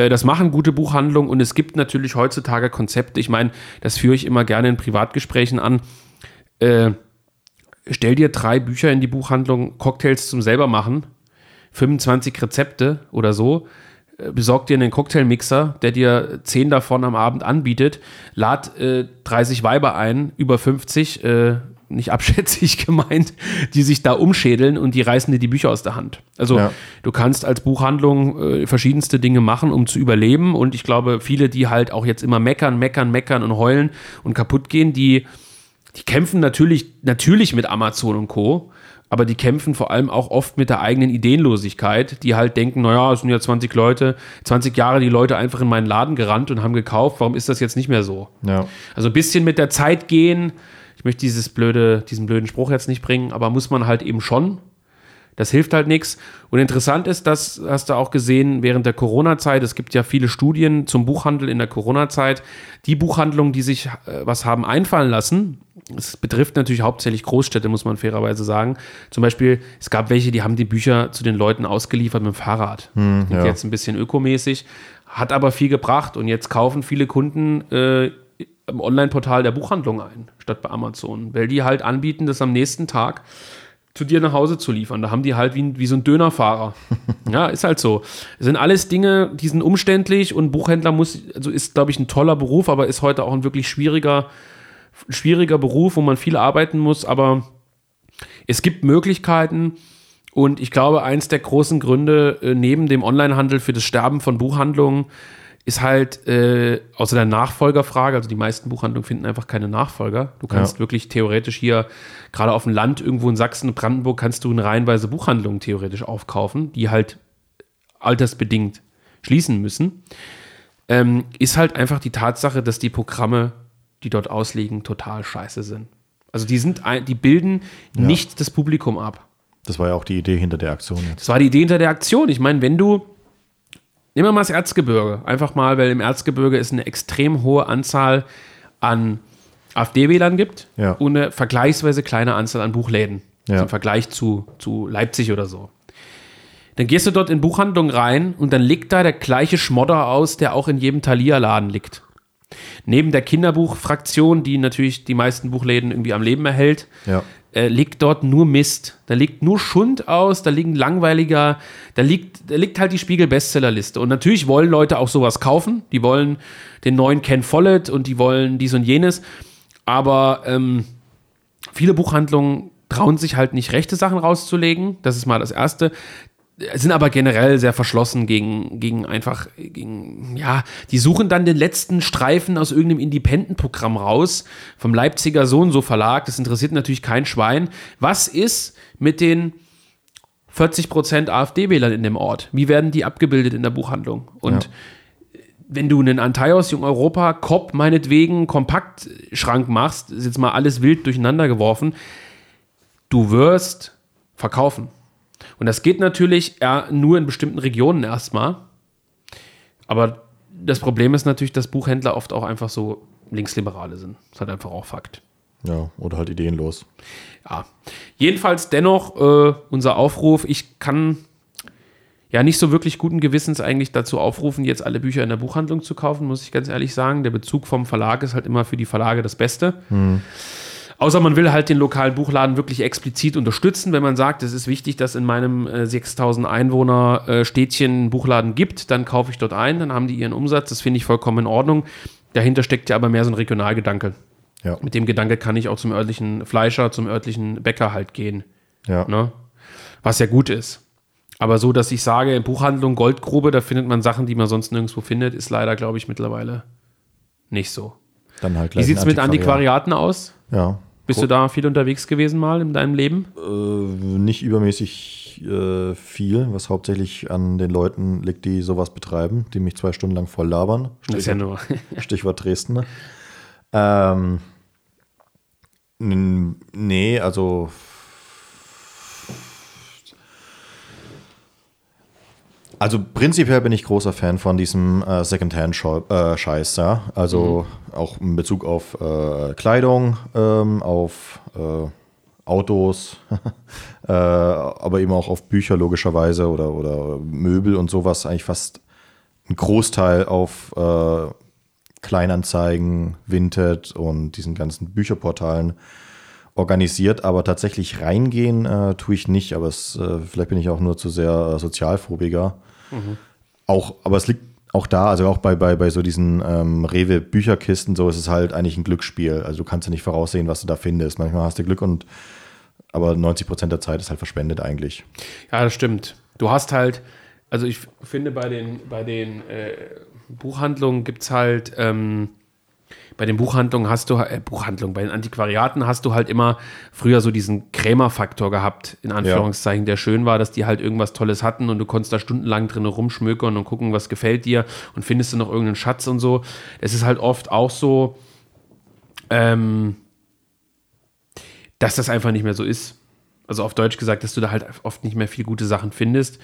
Äh, das machen gute Buchhandlungen und es gibt natürlich heutzutage Konzepte. Ich meine, das führe ich immer gerne in Privatgesprächen an. Äh, stell dir drei Bücher in die Buchhandlung, Cocktails zum selber machen, 25 Rezepte oder so besorg dir einen Cocktailmixer, der dir 10 davon am Abend anbietet, lad äh, 30 Weiber ein, über 50, äh, nicht abschätzig gemeint, die sich da umschädeln und die reißen dir die Bücher aus der Hand. Also ja. du kannst als Buchhandlung äh, verschiedenste Dinge machen, um zu überleben und ich glaube, viele, die halt auch jetzt immer meckern, meckern, meckern und heulen und kaputt gehen, die, die kämpfen natürlich, natürlich mit Amazon und Co., aber die kämpfen vor allem auch oft mit der eigenen Ideenlosigkeit, die halt denken, naja, es sind ja 20 Leute, 20 Jahre die Leute einfach in meinen Laden gerannt und haben gekauft, warum ist das jetzt nicht mehr so? Ja. Also ein bisschen mit der Zeit gehen, ich möchte dieses blöde, diesen blöden Spruch jetzt nicht bringen, aber muss man halt eben schon. Das hilft halt nichts. Und interessant ist, das hast du auch gesehen während der Corona-Zeit. Es gibt ja viele Studien zum Buchhandel in der Corona-Zeit. Die Buchhandlungen, die sich äh, was haben einfallen lassen, es betrifft natürlich hauptsächlich Großstädte, muss man fairerweise sagen. Zum Beispiel, es gab welche, die haben die Bücher zu den Leuten ausgeliefert mit dem Fahrrad. Hm, ja. Jetzt ein bisschen ökomäßig, hat aber viel gebracht. Und jetzt kaufen viele Kunden äh, im Online-Portal der Buchhandlung ein, statt bei Amazon, weil die halt anbieten, das am nächsten Tag zu dir nach Hause zu liefern. Da haben die halt wie, wie so ein Dönerfahrer. ja, ist halt so. Es sind alles Dinge, die sind umständlich und Buchhändler muss, also ist, glaube ich, ein toller Beruf, aber ist heute auch ein wirklich schwieriger, schwieriger Beruf, wo man viel arbeiten muss. Aber es gibt Möglichkeiten und ich glaube, eins der großen Gründe äh, neben dem Onlinehandel für das Sterben von Buchhandlungen ist halt äh, außer der Nachfolgerfrage, also die meisten Buchhandlungen finden einfach keine Nachfolger. Du kannst ja. wirklich theoretisch hier, gerade auf dem Land, irgendwo in Sachsen und Brandenburg, kannst du eine reihenweise Buchhandlung theoretisch aufkaufen, die halt altersbedingt schließen müssen. Ähm, ist halt einfach die Tatsache, dass die Programme, die dort ausliegen, total scheiße sind. Also die sind, die bilden ja. nicht das Publikum ab. Das war ja auch die Idee hinter der Aktion. Jetzt. Das war die Idee hinter der Aktion. Ich meine, wenn du Nehmen wir mal das Erzgebirge. Einfach mal, weil im Erzgebirge es eine extrem hohe Anzahl an AfD-Wählern gibt ja. und eine vergleichsweise kleine Anzahl an Buchläden. Ja. Im Vergleich zu, zu Leipzig oder so. Dann gehst du dort in Buchhandlung rein und dann liegt da der gleiche Schmodder aus, der auch in jedem Thalia-Laden liegt. Neben der Kinderbuchfraktion, die natürlich die meisten Buchläden irgendwie am Leben erhält, ja äh, liegt dort nur Mist. Da liegt nur Schund aus, da liegen langweiliger, da liegt, da liegt halt die Spiegel-Bestsellerliste. Und natürlich wollen Leute auch sowas kaufen. Die wollen den neuen Ken Follett und die wollen dies und jenes. Aber ähm, viele Buchhandlungen trauen sich halt nicht, rechte Sachen rauszulegen. Das ist mal das Erste sind aber generell sehr verschlossen gegen, gegen einfach, gegen, ja, die suchen dann den letzten Streifen aus irgendeinem Independent-Programm raus, vom Leipziger So und so Verlag, das interessiert natürlich kein Schwein. Was ist mit den 40% AfD-Wählern in dem Ort? Wie werden die abgebildet in der Buchhandlung? Und ja wenn du einen Antaios Jung Europa Cop meinetwegen Kompaktschrank machst, ist jetzt mal alles wild durcheinander geworfen, du wirst verkaufen. Und das geht natürlich nur in bestimmten Regionen erstmal. Aber das Problem ist natürlich, dass Buchhändler oft auch einfach so Linksliberale sind. Das ist halt einfach auch Fakt. Ja, oder halt ideenlos. Ja. Jedenfalls dennoch äh, unser Aufruf. Ich kann ja nicht so wirklich guten Gewissens eigentlich dazu aufrufen, jetzt alle Bücher in der Buchhandlung zu kaufen, muss ich ganz ehrlich sagen. Der Bezug vom Verlag ist halt immer für die Verlage das Beste. Hm. Außer man will halt den lokalen Buchladen wirklich explizit unterstützen. Wenn man sagt, es ist wichtig, dass in meinem äh, 6000 Einwohner äh, Städtchen einen Buchladen gibt, dann kaufe ich dort ein, dann haben die ihren Umsatz. Das finde ich vollkommen in Ordnung. Dahinter steckt ja aber mehr so ein Regionalgedanke. Ja. Mit dem Gedanke kann ich auch zum örtlichen Fleischer, zum örtlichen Bäcker halt gehen. Ja. Ne? Was ja gut ist. Aber so, dass ich sage, Buchhandlung, Goldgrube, da findet man Sachen, die man sonst nirgendwo findet, ist leider, glaube ich, mittlerweile nicht so. Dann halt Wie sieht es mit Antiquariaten aus? Ja, bist du da viel unterwegs gewesen mal in deinem Leben? Äh, nicht übermäßig äh, viel, was hauptsächlich an den Leuten liegt, die sowas betreiben, die mich zwei Stunden lang voll labern. Stichwort, ja nur. Stichwort Dresden. Ähm, nee, also Also prinzipiell bin ich großer Fan von diesem äh, Secondhand-Scheiß, äh, ja. Also mhm. auch in Bezug auf äh, Kleidung, ähm, auf äh, Autos, äh, aber eben auch auf Bücher logischerweise oder, oder Möbel und sowas. Eigentlich fast ein Großteil auf äh, Kleinanzeigen, Vinted und diesen ganzen Bücherportalen organisiert, aber tatsächlich reingehen äh, tue ich nicht. Aber es, äh, vielleicht bin ich auch nur zu sehr äh, sozialphobiger. Mhm. Auch, aber es liegt auch da, also auch bei, bei, bei so diesen ähm, Rewe-Bücherkisten, so ist es halt eigentlich ein Glücksspiel. Also du kannst ja nicht voraussehen, was du da findest. Manchmal hast du Glück und aber 90 Prozent der Zeit ist halt verschwendet eigentlich. Ja, das stimmt. Du hast halt, also ich finde bei den, bei den äh, Buchhandlungen gibt es halt, ähm, bei den Buchhandlungen hast du, äh, Buchhandlungen, bei den Antiquariaten hast du halt immer früher so diesen Krämerfaktor gehabt, in Anführungszeichen, ja. der schön war, dass die halt irgendwas Tolles hatten und du konntest da stundenlang drin rumschmökern und gucken, was gefällt dir und findest du noch irgendeinen Schatz und so. Es ist halt oft auch so, ähm, dass das einfach nicht mehr so ist. Also auf Deutsch gesagt, dass du da halt oft nicht mehr viel gute Sachen findest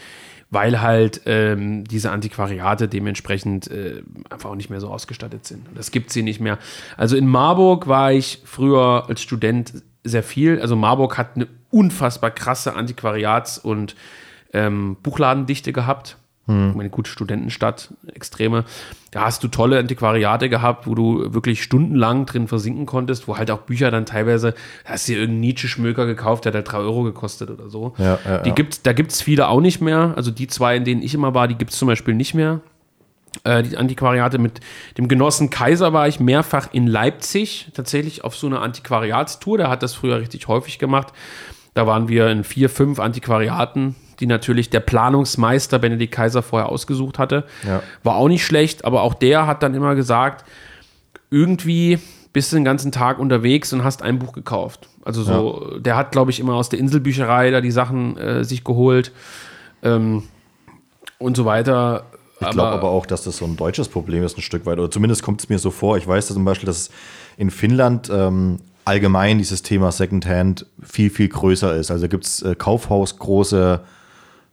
weil halt ähm, diese Antiquariate dementsprechend äh, einfach auch nicht mehr so ausgestattet sind. Das gibt es hier nicht mehr. Also in Marburg war ich früher als Student sehr viel. Also Marburg hat eine unfassbar krasse Antiquariats- und ähm, Buchladendichte gehabt. Hm. Eine gute Studentenstadt, extreme. Da hast du tolle Antiquariate gehabt, wo du wirklich stundenlang drin versinken konntest, wo halt auch Bücher dann teilweise, da hast du dir irgendeinen Nietzsche-Schmöker gekauft, der hat halt 3 Euro gekostet oder so. Ja, ja, die ja. Gibt's, da gibt es viele auch nicht mehr. Also die zwei, in denen ich immer war, die gibt es zum Beispiel nicht mehr. Äh, die Antiquariate mit dem Genossen Kaiser war ich mehrfach in Leipzig, tatsächlich auf so einer Antiquariatstour. Der hat das früher richtig häufig gemacht. Da waren wir in vier, fünf Antiquariaten die natürlich der Planungsmeister Benedikt Kaiser vorher ausgesucht hatte. Ja. War auch nicht schlecht, aber auch der hat dann immer gesagt, irgendwie bist du den ganzen Tag unterwegs und hast ein Buch gekauft. Also so, ja. der hat, glaube ich, immer aus der Inselbücherei da die Sachen äh, sich geholt ähm, und so weiter. Ich glaube aber auch, dass das so ein deutsches Problem ist, ein Stück weit. Oder zumindest kommt es mir so vor. Ich weiß zum Beispiel, dass in Finnland ähm, allgemein dieses Thema Secondhand viel, viel größer ist. Also gibt es äh, Kaufhaus große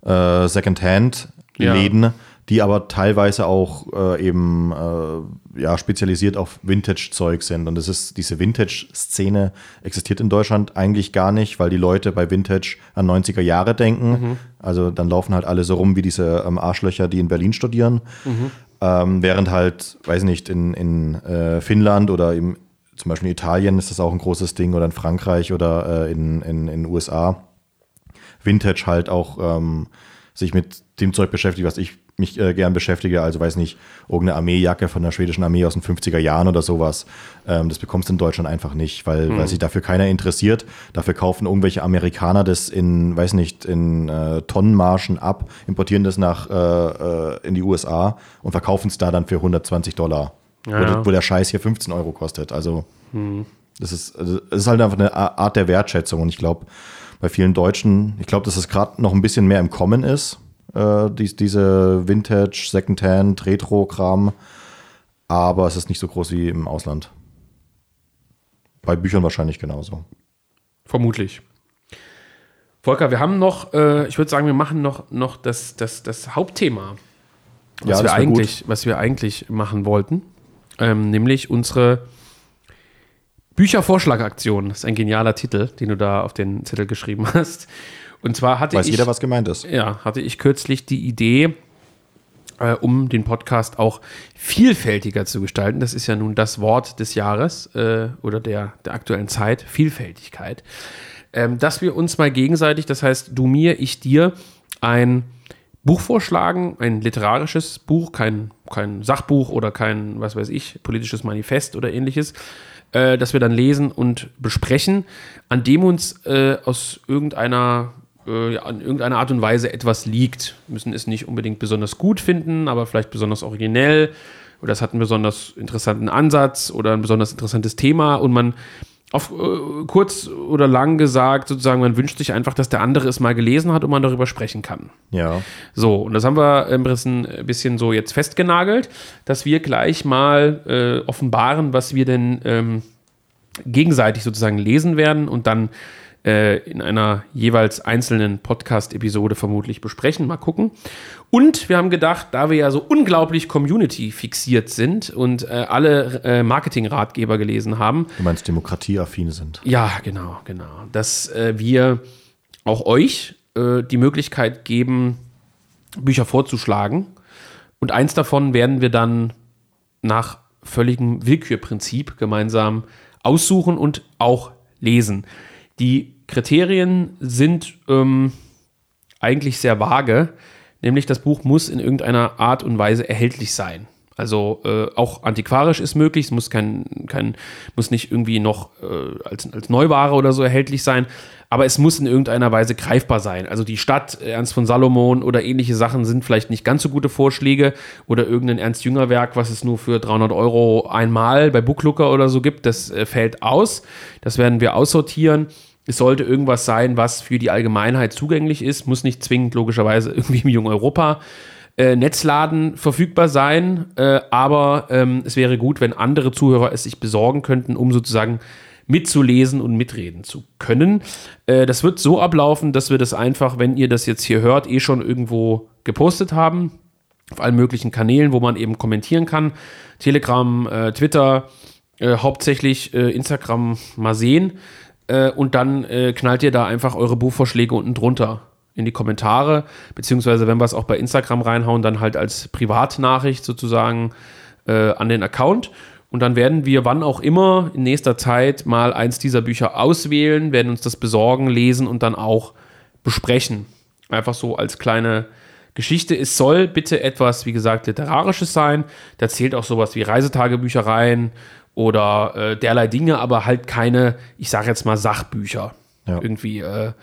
äh, Secondhand-Läden, ja. die aber teilweise auch äh, eben äh, ja, spezialisiert auf Vintage-Zeug sind. Und das ist diese Vintage-Szene existiert in Deutschland eigentlich gar nicht, weil die Leute bei Vintage an 90er Jahre denken. Mhm. Also dann laufen halt alle so rum wie diese ähm, Arschlöcher, die in Berlin studieren. Mhm. Ähm, während halt, weiß nicht, in, in äh, Finnland oder im, zum Beispiel in Italien ist das auch ein großes Ding oder in Frankreich oder äh, in den in, in USA Vintage halt auch ähm, sich mit dem Zeug beschäftigt, was ich mich äh, gern beschäftige. Also weiß nicht, irgendeine Armeejacke von der schwedischen Armee aus den 50er Jahren oder sowas. Ähm, das bekommst du in Deutschland einfach nicht, weil, mhm. weil sich dafür keiner interessiert. Dafür kaufen irgendwelche Amerikaner das in, weiß nicht, in äh, Tonnenmarschen ab, importieren das nach äh, äh in die USA und verkaufen es da dann für 120 Dollar. Ja, wo, ja. wo, der Scheiß hier 15 Euro kostet. Also mhm. das, ist, also, das ist halt einfach eine Art der Wertschätzung und ich glaube, bei vielen Deutschen, ich glaube, dass es gerade noch ein bisschen mehr im Kommen ist, äh, dies, diese Vintage, Secondhand, Retro-Kram, aber es ist nicht so groß wie im Ausland. Bei Büchern wahrscheinlich genauso. Vermutlich. Volker, wir haben noch, äh, ich würde sagen, wir machen noch, noch das, das, das Hauptthema, was, ja, wir eigentlich, was wir eigentlich machen wollten, ähm, nämlich unsere Büchervorschlagaktion ist ein genialer Titel, den du da auf den Zettel geschrieben hast. Und zwar hatte Weiß ich. jeder, was gemeint ist. Ja, hatte ich kürzlich die Idee, äh, um den Podcast auch vielfältiger zu gestalten. Das ist ja nun das Wort des Jahres äh, oder der, der aktuellen Zeit: Vielfältigkeit. Ähm, dass wir uns mal gegenseitig, das heißt, du mir, ich dir, ein Buch vorschlagen, ein literarisches Buch, kein, kein Sachbuch oder kein, was weiß ich, politisches Manifest oder ähnliches, äh, das wir dann lesen und besprechen, an dem uns äh, aus irgendeiner äh, an irgendeiner Art und Weise etwas liegt. Wir müssen es nicht unbedingt besonders gut finden, aber vielleicht besonders originell. Oder es hat einen besonders interessanten Ansatz oder ein besonders interessantes Thema. Und man auf äh, kurz oder lang gesagt, sozusagen, man wünscht sich einfach, dass der andere es mal gelesen hat und man darüber sprechen kann. Ja. So, und das haben wir ein bisschen, ein bisschen so jetzt festgenagelt, dass wir gleich mal äh, offenbaren, was wir denn ähm, gegenseitig sozusagen lesen werden und dann äh, in einer jeweils einzelnen Podcast-Episode vermutlich besprechen. Mal gucken. Und wir haben gedacht, da wir ja so unglaublich Community-fixiert sind und äh, alle äh, Marketing-Ratgeber gelesen haben. Du meinst demokratieaffin sind. Ja, genau, genau. Dass äh, wir auch euch äh, die Möglichkeit geben, Bücher vorzuschlagen. Und eins davon werden wir dann nach völligem Willkürprinzip gemeinsam aussuchen und auch lesen. Die Kriterien sind ähm, eigentlich sehr vage, nämlich das Buch muss in irgendeiner Art und Weise erhältlich sein. Also äh, auch antiquarisch ist möglich, es muss kein, kein muss nicht irgendwie noch äh, als, als Neuware oder so erhältlich sein, aber es muss in irgendeiner Weise greifbar sein. Also die Stadt Ernst von Salomon oder ähnliche Sachen sind vielleicht nicht ganz so gute Vorschläge oder irgendein Ernst Jünger Werk, was es nur für 300 Euro einmal bei Booklooker oder so gibt, das äh, fällt aus. Das werden wir aussortieren. Es sollte irgendwas sein, was für die Allgemeinheit zugänglich ist, muss nicht zwingend logischerweise irgendwie im Jungen Europa äh, Netzladen verfügbar sein, äh, aber ähm, es wäre gut, wenn andere Zuhörer es sich besorgen könnten, um sozusagen mitzulesen und mitreden zu können. Äh, das wird so ablaufen, dass wir das einfach, wenn ihr das jetzt hier hört, eh schon irgendwo gepostet haben. Auf allen möglichen Kanälen, wo man eben kommentieren kann. Telegram, äh, Twitter, äh, hauptsächlich äh, Instagram mal sehen. Und dann knallt ihr da einfach eure Buchvorschläge unten drunter in die Kommentare, beziehungsweise wenn wir es auch bei Instagram reinhauen, dann halt als Privatnachricht sozusagen äh, an den Account. Und dann werden wir, wann auch immer, in nächster Zeit mal eins dieser Bücher auswählen, werden uns das besorgen, lesen und dann auch besprechen. Einfach so als kleine Geschichte. Es soll bitte etwas, wie gesagt, Literarisches sein. Da zählt auch sowas wie Reisetagebücher rein oder äh, derlei Dinge, aber halt keine, ich sage jetzt mal, Sachbücher. Ja. Irgendwie. Äh,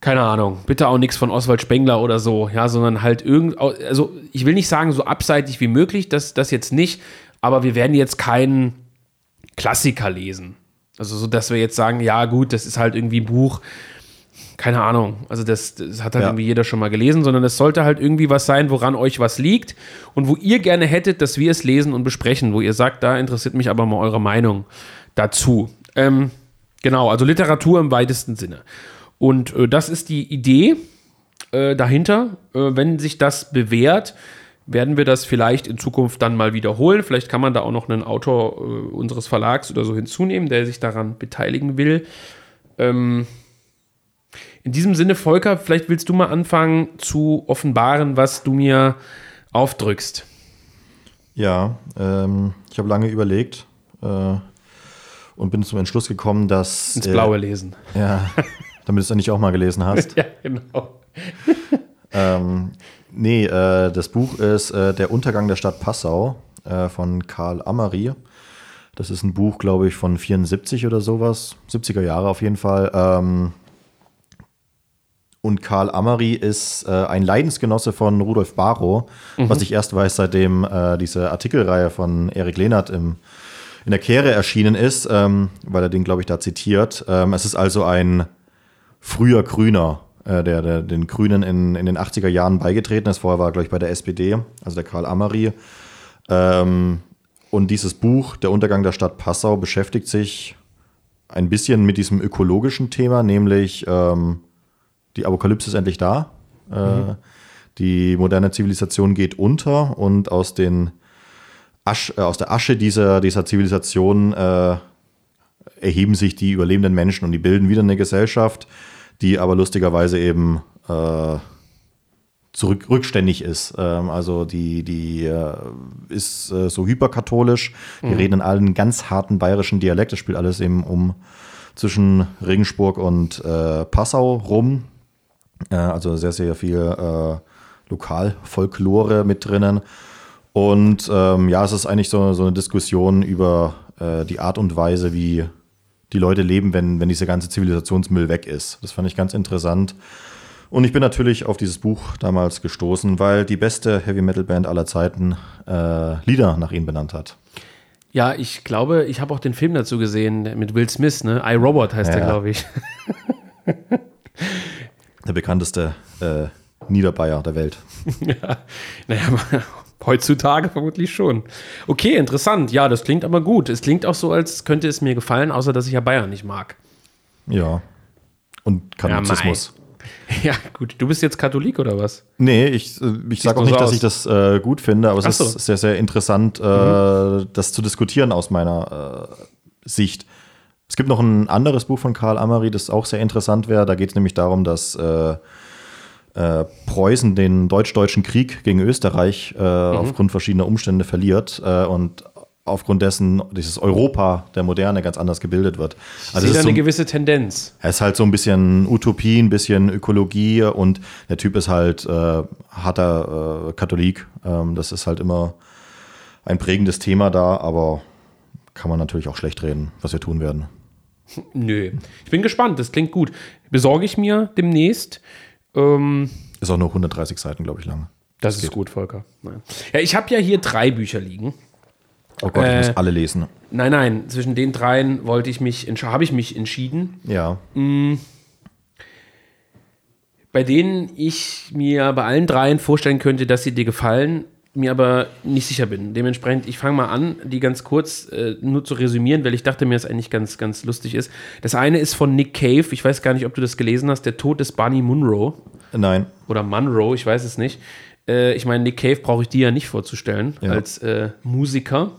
keine Ahnung, bitte auch nichts von Oswald Spengler oder so, ja, sondern halt irgend, also ich will nicht sagen so abseitig wie möglich, das, das jetzt nicht, aber wir werden jetzt keinen Klassiker lesen. Also so, dass wir jetzt sagen, ja gut, das ist halt irgendwie ein Buch, keine Ahnung, also das, das hat halt ja. irgendwie jeder schon mal gelesen, sondern es sollte halt irgendwie was sein, woran euch was liegt und wo ihr gerne hättet, dass wir es lesen und besprechen, wo ihr sagt, da interessiert mich aber mal eure Meinung dazu. Ähm, genau, also Literatur im weitesten Sinne. Und äh, das ist die Idee äh, dahinter. Äh, wenn sich das bewährt, werden wir das vielleicht in Zukunft dann mal wiederholen. Vielleicht kann man da auch noch einen Autor äh, unseres Verlags oder so hinzunehmen, der sich daran beteiligen will. Ähm in diesem Sinne, Volker, vielleicht willst du mal anfangen zu offenbaren, was du mir aufdrückst. Ja, ähm, ich habe lange überlegt äh, und bin zum Entschluss gekommen, dass. Ins Blaue äh, lesen. Ja. damit du es dann nicht auch mal gelesen hast. ja, genau. ähm, nee, äh, das Buch ist äh, Der Untergang der Stadt Passau äh, von Karl Amari. Das ist ein Buch, glaube ich, von 74 oder sowas, 70er Jahre auf jeden Fall. Ähm, und Karl Amari ist äh, ein Leidensgenosse von Rudolf Barrow, mhm. was ich erst weiß, seitdem äh, diese Artikelreihe von Erik Lehnert im, in der Kehre erschienen ist, ähm, weil er den, glaube ich, da zitiert. Ähm, es ist also ein früher Grüner, äh, der, der den Grünen in, in den 80er Jahren beigetreten ist. Vorher war er, glaube ich, bei der SPD, also der Karl Amari. Ähm, und dieses Buch, Der Untergang der Stadt Passau, beschäftigt sich ein bisschen mit diesem ökologischen Thema, nämlich ähm, die Apokalypse ist endlich da. Äh, mhm. Die moderne Zivilisation geht unter und aus, den Asch, äh, aus der Asche dieser, dieser Zivilisation äh, erheben sich die überlebenden Menschen und die bilden wieder eine Gesellschaft, die aber lustigerweise eben äh, zurück, rückständig ist. Ähm, also die, die äh, ist äh, so hyperkatholisch. Die mhm. reden in allen ganz harten bayerischen Dialekt. Das spielt alles eben um zwischen Regensburg und äh, Passau rum. Äh, also sehr, sehr viel äh, Lokalfolklore mit drinnen. Und ähm, ja, es ist eigentlich so, so eine Diskussion über äh, die Art und Weise, wie die Leute leben, wenn, wenn dieser ganze Zivilisationsmüll weg ist. Das fand ich ganz interessant. Und ich bin natürlich auf dieses Buch damals gestoßen, weil die beste Heavy Metal Band aller Zeiten äh, Lieder nach ihm benannt hat. Ja, ich glaube, ich habe auch den Film dazu gesehen mit Will Smith, ne? I Robot heißt ja. der, glaube ich. der bekannteste äh, Niederbayer der Welt. ja, naja, Heutzutage vermutlich schon. Okay, interessant. Ja, das klingt aber gut. Es klingt auch so, als könnte es mir gefallen, außer dass ich ja Bayern nicht mag. Ja. Und Katholizismus. Ja, ja, gut. Du bist jetzt Katholik oder was? Nee, ich, äh, ich sage auch nicht, so dass ich das äh, gut finde, aber es so. ist sehr, sehr interessant, äh, mhm. das zu diskutieren aus meiner äh, Sicht. Es gibt noch ein anderes Buch von Karl Amari, das auch sehr interessant wäre. Da geht es nämlich darum, dass äh, äh, Preußen den deutsch-deutschen Krieg gegen Österreich äh, mhm. aufgrund verschiedener Umstände verliert äh, und aufgrund dessen dieses Europa der Moderne ganz anders gebildet wird. Also sehe da so, eine gewisse Tendenz. Es ist halt so ein bisschen Utopie, ein bisschen Ökologie und der Typ ist halt äh, harter äh, Katholik. Ähm, das ist halt immer ein prägendes Thema da, aber kann man natürlich auch schlecht reden, was wir tun werden. Nö. Ich bin gespannt, das klingt gut. Besorge ich mir demnächst. Ähm, ist auch nur 130 Seiten, glaube ich, lang. Das, das ist gut, Volker. Nein. Ja, ich habe ja hier drei Bücher liegen. Oh Gott, ich muss äh, alle lesen. Nein, nein, zwischen den dreien wollte ich mich, habe ich mich entschieden. Ja. Mhm. Bei denen ich mir bei allen dreien vorstellen könnte, dass sie dir gefallen, mir aber nicht sicher bin. Dementsprechend, ich fange mal an, die ganz kurz äh, nur zu resümieren, weil ich dachte mir, es eigentlich ganz, ganz lustig ist. Das eine ist von Nick Cave, ich weiß gar nicht, ob du das gelesen hast, Der Tod des Barney Munro. Nein. Oder Munro, ich weiß es nicht. Äh, ich meine, Nick Cave brauche ich dir ja nicht vorzustellen ja. als äh, Musiker,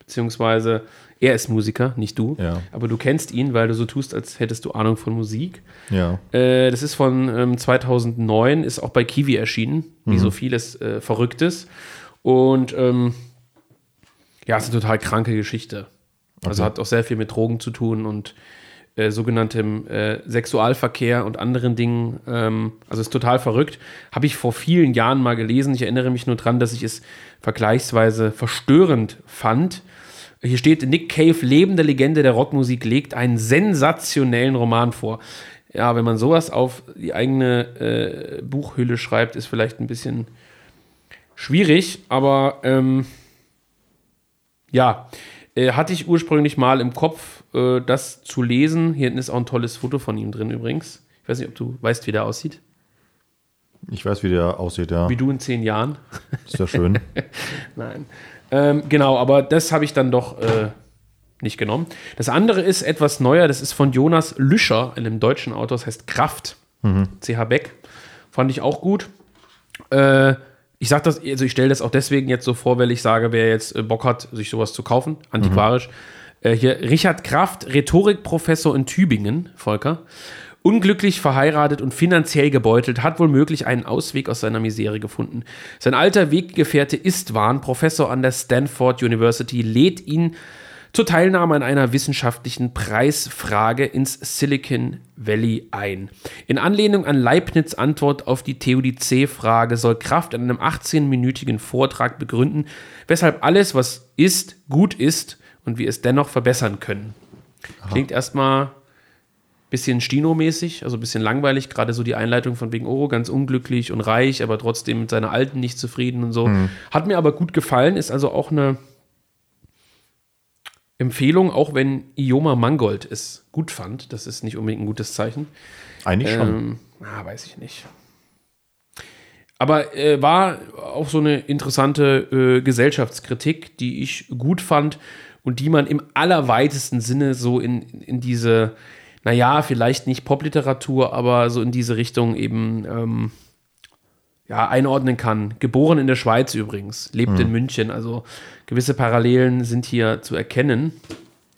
beziehungsweise er ist Musiker, nicht du. Ja. Aber du kennst ihn, weil du so tust, als hättest du Ahnung von Musik. Ja. Äh, das ist von ähm, 2009, ist auch bei Kiwi erschienen, wie mhm. so vieles äh, Verrücktes. Und ähm, ja, ist eine total kranke Geschichte. Also okay. Also hat auch sehr viel mit Drogen zu tun und äh, sogenanntem äh, Sexualverkehr und anderen Dingen. Ähm, also ist total verrückt. Habe ich vor vielen Jahren mal gelesen. Ich erinnere mich nur dran, dass ich es vergleichsweise verstörend fand. Hier steht, Nick Cave, lebende Legende der Rockmusik, legt einen sensationellen Roman vor. Ja, wenn man sowas auf die eigene äh, Buchhülle schreibt, ist vielleicht ein bisschen schwierig, aber ähm, ja, äh, hatte ich ursprünglich mal im Kopf, äh, das zu lesen. Hier hinten ist auch ein tolles Foto von ihm drin übrigens. Ich weiß nicht, ob du weißt, wie der aussieht. Ich weiß, wie der aussieht, ja. Wie du in zehn Jahren. Ist ja schön. Nein. Ähm, genau, aber das habe ich dann doch äh, nicht genommen. Das andere ist etwas neuer, das ist von Jonas Lüscher, einem deutschen Autor, das heißt Kraft. Mhm. CH Beck. Fand ich auch gut. Äh, ich sage das, also ich stelle das auch deswegen jetzt so vor, weil ich sage, wer jetzt äh, Bock hat, sich sowas zu kaufen, antiquarisch. Mhm. Äh, hier Richard Kraft, Rhetorikprofessor in Tübingen, Volker. Unglücklich verheiratet und finanziell gebeutelt, hat womöglich einen Ausweg aus seiner Misere gefunden. Sein alter Weggefährte Istvan, Professor an der Stanford University, lädt ihn zur Teilnahme an einer wissenschaftlichen Preisfrage ins Silicon Valley ein. In Anlehnung an Leibniz Antwort auf die Theodizee-Frage soll Kraft in einem 18-minütigen Vortrag begründen, weshalb alles, was ist, gut ist und wir es dennoch verbessern können. Klingt erstmal bisschen Stino-mäßig, also ein bisschen langweilig, gerade so die Einleitung von wegen, oh, ganz unglücklich und reich, aber trotzdem mit seiner Alten nicht zufrieden und so. Mhm. Hat mir aber gut gefallen, ist also auch eine Empfehlung, auch wenn Ioma Mangold es gut fand. Das ist nicht unbedingt ein gutes Zeichen. Eigentlich schon. Ähm, ah, weiß ich nicht. Aber äh, war auch so eine interessante äh, Gesellschaftskritik, die ich gut fand und die man im allerweitesten Sinne so in, in diese naja, vielleicht nicht Popliteratur, aber so in diese Richtung eben ähm, ja, einordnen kann. Geboren in der Schweiz übrigens, lebt mhm. in München, also gewisse Parallelen sind hier zu erkennen.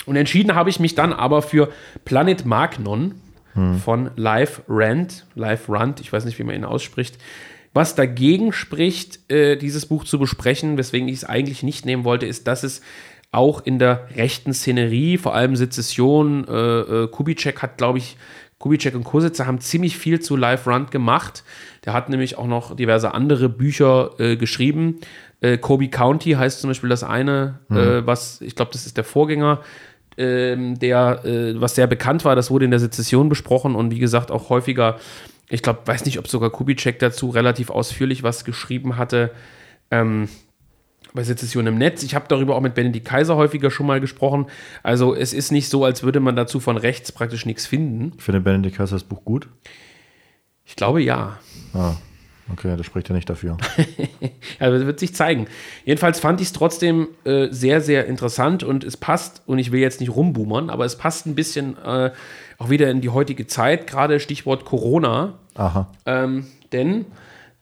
Und entschieden habe ich mich dann aber für Planet Magnon mhm. von Live Rand, Live Rand, ich weiß nicht, wie man ihn ausspricht. Was dagegen spricht, äh, dieses Buch zu besprechen, weswegen ich es eigentlich nicht nehmen wollte, ist, dass es auch in der rechten Szenerie, vor allem Sezession. Äh, äh, Kubitschek hat, glaube ich, Kubitschek und Kositzer haben ziemlich viel zu Live Run gemacht. Der hat nämlich auch noch diverse andere Bücher äh, geschrieben. Äh, Kobe County heißt zum Beispiel das eine, mhm. äh, was ich glaube, das ist der Vorgänger, ähm, der äh, was sehr bekannt war. Das wurde in der Sezession besprochen und wie gesagt auch häufiger. Ich glaube, weiß nicht, ob sogar Kubitschek dazu relativ ausführlich was geschrieben hatte. Ähm, bei Sezession im Netz. Ich habe darüber auch mit Benedikt Kaiser häufiger schon mal gesprochen. Also es ist nicht so, als würde man dazu von rechts praktisch nichts finden. Ich finde Benedikt Kaiser das Buch gut. Ich glaube ja. Ah, okay, das spricht ja nicht dafür. ja, das wird sich zeigen. Jedenfalls fand ich es trotzdem äh, sehr, sehr interessant und es passt, und ich will jetzt nicht rumboomern, aber es passt ein bisschen äh, auch wieder in die heutige Zeit, gerade Stichwort Corona. Aha. Ähm, denn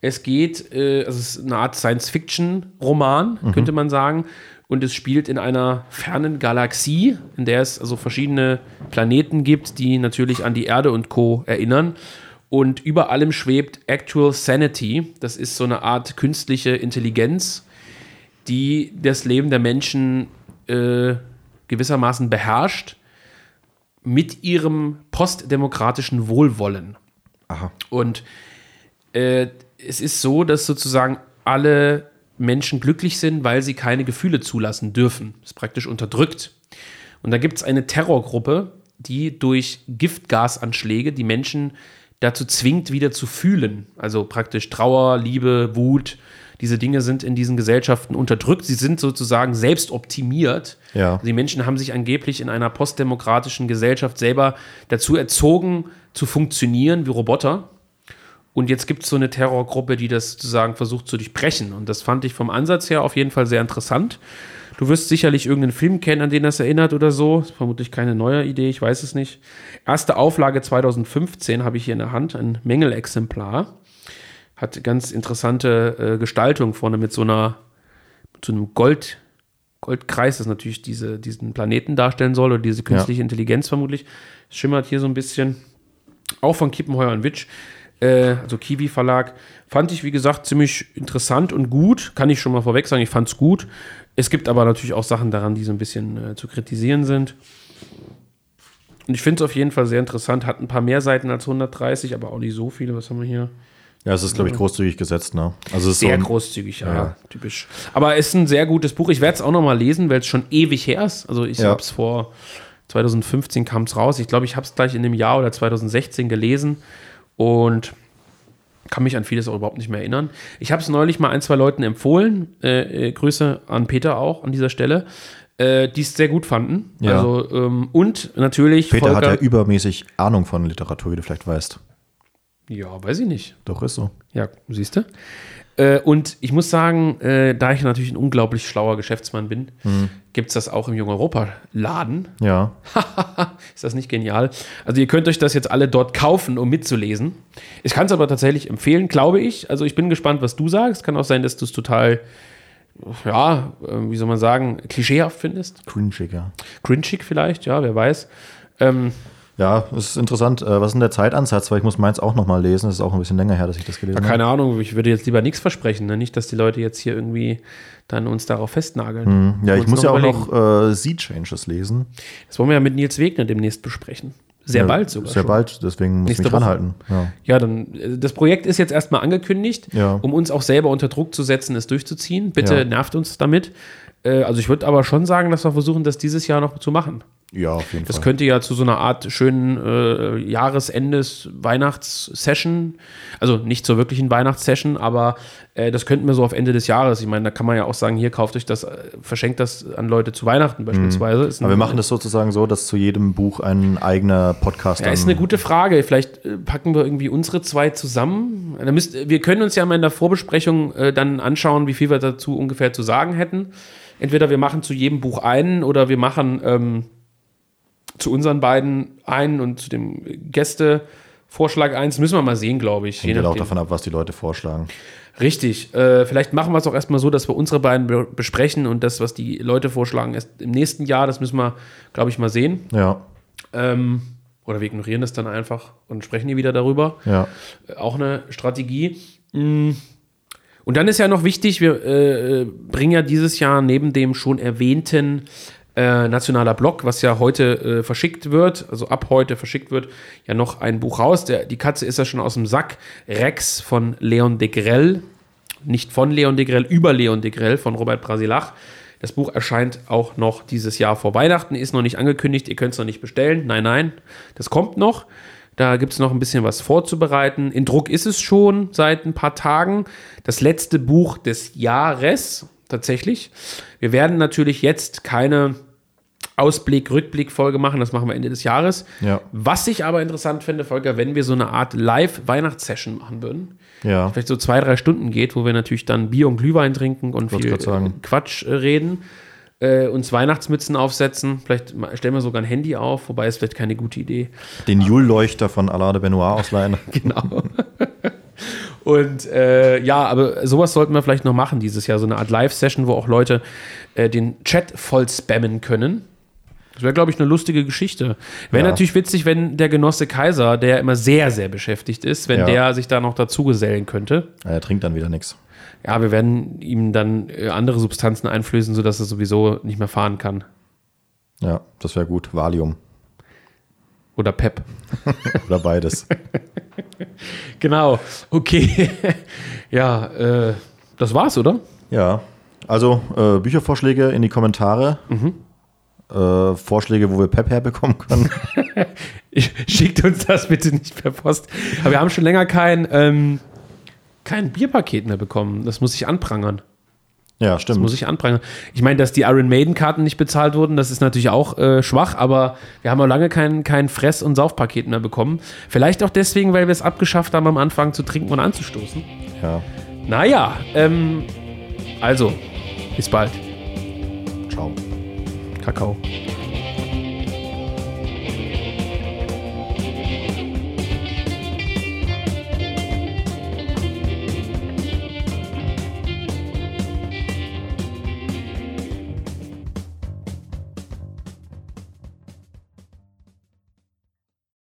es geht, äh, also es ist eine Art Science-Fiction-Roman, mhm. könnte man sagen. Und es spielt in einer fernen Galaxie, in der es also verschiedene Planeten gibt, die natürlich an die Erde und Co. erinnern. Und über allem schwebt Actual Sanity. Das ist so eine Art künstliche Intelligenz, die das Leben der Menschen äh, gewissermaßen beherrscht mit ihrem postdemokratischen Wohlwollen. Aha. Und äh, es ist so, dass sozusagen alle Menschen glücklich sind, weil sie keine Gefühle zulassen dürfen. Das ist praktisch unterdrückt. Und da gibt es eine Terrorgruppe, die durch Giftgasanschläge die Menschen dazu zwingt, wieder zu fühlen. Also praktisch Trauer, Liebe, Wut. Diese Dinge sind in diesen Gesellschaften unterdrückt. Sie sind sozusagen selbst optimiert. Ja. Die Menschen haben sich angeblich in einer postdemokratischen Gesellschaft selber dazu erzogen, zu funktionieren wie Roboter. Und jetzt gibt es so eine Terrorgruppe, die das sozusagen versucht zu durchbrechen. Und das fand ich vom Ansatz her auf jeden Fall sehr interessant. Du wirst sicherlich irgendeinen Film kennen, an den das erinnert oder so. Ist vermutlich keine neue Idee, ich weiß es nicht. Erste Auflage 2015 habe ich hier in der Hand, ein Mängelexemplar. Hat ganz interessante äh, Gestaltung vorne mit so einer, mit so einem Gold, Goldkreis, das natürlich diese, diesen Planeten darstellen soll oder diese künstliche Ja. Intelligenz vermutlich. Schimmert hier so ein bisschen. Auch von Kiepenheuer und Witsch, äh, also Kiwi Verlag. Fand ich, wie gesagt, ziemlich interessant und gut. Kann ich schon mal vorweg sagen, ich fand es gut. Es gibt aber natürlich auch Sachen daran, die so ein bisschen äh, zu kritisieren sind. Und ich finde es auf jeden Fall sehr interessant. Hat ein paar mehr Seiten als 130, aber auch nicht so viele. Was haben wir hier? Ja, es ist, glaube ich, großzügig gesetzt, ne? Also es ist Sehr so ein, großzügig, ja, Ja. typisch. Aber es ist ein sehr gutes Buch. Ich werde es auch noch mal lesen, weil es schon ewig her ist. Also ich Ja. habe es vor 2015 kam es raus. Ich glaube, ich habe es gleich in dem Jahr oder 2016 gelesen und kann mich an vieles auch überhaupt nicht mehr erinnern. Ich habe es neulich mal ein, zwei Leuten empfohlen. Äh, äh, Grüße an Peter auch an dieser Stelle. Äh, die es sehr gut fanden. Ja. Also, ähm, und natürlich Peter hat ja Volker- übermäßig Ahnung von Literatur, wie du vielleicht weißt. ja, weiß ich nicht. Doch, ist so. Ja, siehst du. Äh, und ich muss sagen, äh, da ich natürlich ein unglaublich schlauer Geschäftsmann bin, gibt es das auch im Jung Europa-Laden. Ja. Ist das nicht genial? Also ihr könnt euch das jetzt alle dort kaufen, um mitzulesen. Ich kann es aber tatsächlich empfehlen, glaube ich. Also ich bin gespannt, was du sagst. Kann auch sein, dass du es total, ja, äh, wie soll man sagen, klischeehaft findest. Cringig, ja. Cringig vielleicht, ja, wer weiß. Ähm, Ja, es ist interessant. Äh, Was ist denn der Zeitansatz? Weil ich muss meins auch noch mal lesen. Es ist auch ein bisschen länger her, dass ich das gelesen habe. keine Ahnung, ich würde jetzt lieber nichts versprechen. Ne? Nicht, dass die Leute jetzt hier irgendwie dann uns darauf festnageln. Ja, ich muss ja auch überlegen. noch äh, Sea Changes lesen. Das wollen wir ja mit Nils Wegner demnächst besprechen. Sehr Ja, bald sogar. Sehr schon. bald, deswegen muss ich mich dranhalten. Ja. Ja, dann, äh, das Projekt ist jetzt erstmal angekündigt, Ja. um uns auch selber unter Druck zu setzen, es durchzuziehen. Bitte Ja. nervt uns damit. Äh, Also ich würde aber schon sagen, dass wir versuchen, das dieses Jahr noch zu machen. Ja, auf jeden Das Fall. könnte ja zu so einer Art schönen äh, Jahresendes Weihnachtssession, also nicht zur wirklichen Weihnachtssession, aber äh, das könnten wir so auf Ende des Jahres. Ich meine, da kann man ja auch sagen, hier kauft euch das, äh, verschenkt das an Leute zu Weihnachten beispielsweise. Ist ein- Mhm. Aber wir machen das sozusagen so, dass zu jedem Buch ein eigener Podcast Ja, ist eine gute Frage. Vielleicht äh, packen wir irgendwie unsere zwei zusammen. Da müsst, wir können uns ja mal in der Vorbesprechung äh, dann anschauen, wie viel wir dazu ungefähr zu sagen hätten. Entweder wir machen zu jedem Buch einen oder wir machen ähm, zu unseren beiden einen und zu dem Gästevorschlag eins. Müssen wir mal sehen, glaube ich. Hängt halt auch davon ab, was die Leute vorschlagen. Richtig. Äh, vielleicht machen wir es auch erstmal so, dass wir unsere beiden be besprechen und das, was die Leute vorschlagen, erst im nächsten Jahr. Das müssen wir, glaube ich, mal sehen. Ja, Ähm, oder wir ignorieren das dann einfach und sprechen hier wieder darüber. ja. Äh, Auch eine Strategie. Mm. Und dann ist ja noch wichtig, wir äh, bringen ja dieses Jahr neben dem schon erwähnten äh, nationaler Blog, was ja heute äh, verschickt wird, also ab heute verschickt wird, ja noch ein Buch raus. Der, die Katze ist ja schon aus dem Sack. Rex von Leon de Grell. Nicht von Leon de Grell, über Leon de Grell von Robert Brasilach. Das Buch erscheint auch noch dieses Jahr vor Weihnachten, ist noch nicht angekündigt, ihr könnt es noch nicht bestellen. Nein, nein, das kommt noch. Da gibt es noch ein bisschen was vorzubereiten. In Druck ist es schon seit ein paar Tagen. Das letzte Buch des Jahres tatsächlich. Wir werden natürlich jetzt keine Ausblick, Rückblick-Folge machen. Das machen wir Ende des Jahres. Ja. Was ich aber interessant finde, Volker, wenn wir so eine Art Live-Weihnachtssession machen würden. Ja. Vielleicht so zwei, drei Stunden geht, wo wir natürlich dann Bier und Glühwein trinken und Wollte viel Quatsch äh, reden. Äh, uns Weihnachtsmützen aufsetzen. Vielleicht stellen wir sogar ein Handy auf, wobei es vielleicht keine gute Idee. Den Jule-Leuchter von Alain de Benoit ausleihen. Genau. Und äh, ja, aber sowas sollten wir vielleicht noch machen dieses Jahr. So eine Art Live-Session, wo auch Leute äh, den Chat voll spammen können. Das wäre, glaube ich, eine lustige Geschichte. Wäre Ja. natürlich witzig, wenn der Genosse Kaiser, der immer sehr, sehr beschäftigt ist, wenn Ja. der sich da noch dazu gesellen könnte. er trinkt dann wieder nichts. Ja, wir werden ihm dann äh, andere Substanzen einflößen, sodass er sowieso nicht mehr fahren kann. Ja, das wäre gut. Valium. Oder Pep. Oder beides. Genau. Okay. ja, äh, das war's, oder? Ja, also äh, Büchervorschläge in die Kommentare. Äh, Vorschläge, wo wir Pep herbekommen können. Schickt uns das bitte nicht per Post. Aber wir haben schon länger kein, ähm, kein Bierpaket mehr bekommen. Das muss ich anprangern. ja, Das stimmt. muss ich anprangern. Ich meine, dass die Iron Maiden-Karten nicht bezahlt wurden, das ist natürlich auch äh, schwach, aber wir haben auch lange kein, kein Fress- und Saufpaket mehr bekommen. Vielleicht auch deswegen, weil wir es abgeschafft haben, am Anfang zu trinken und anzustoßen. ja. Naja, ähm, also, bis bald. Ciao. Kakao.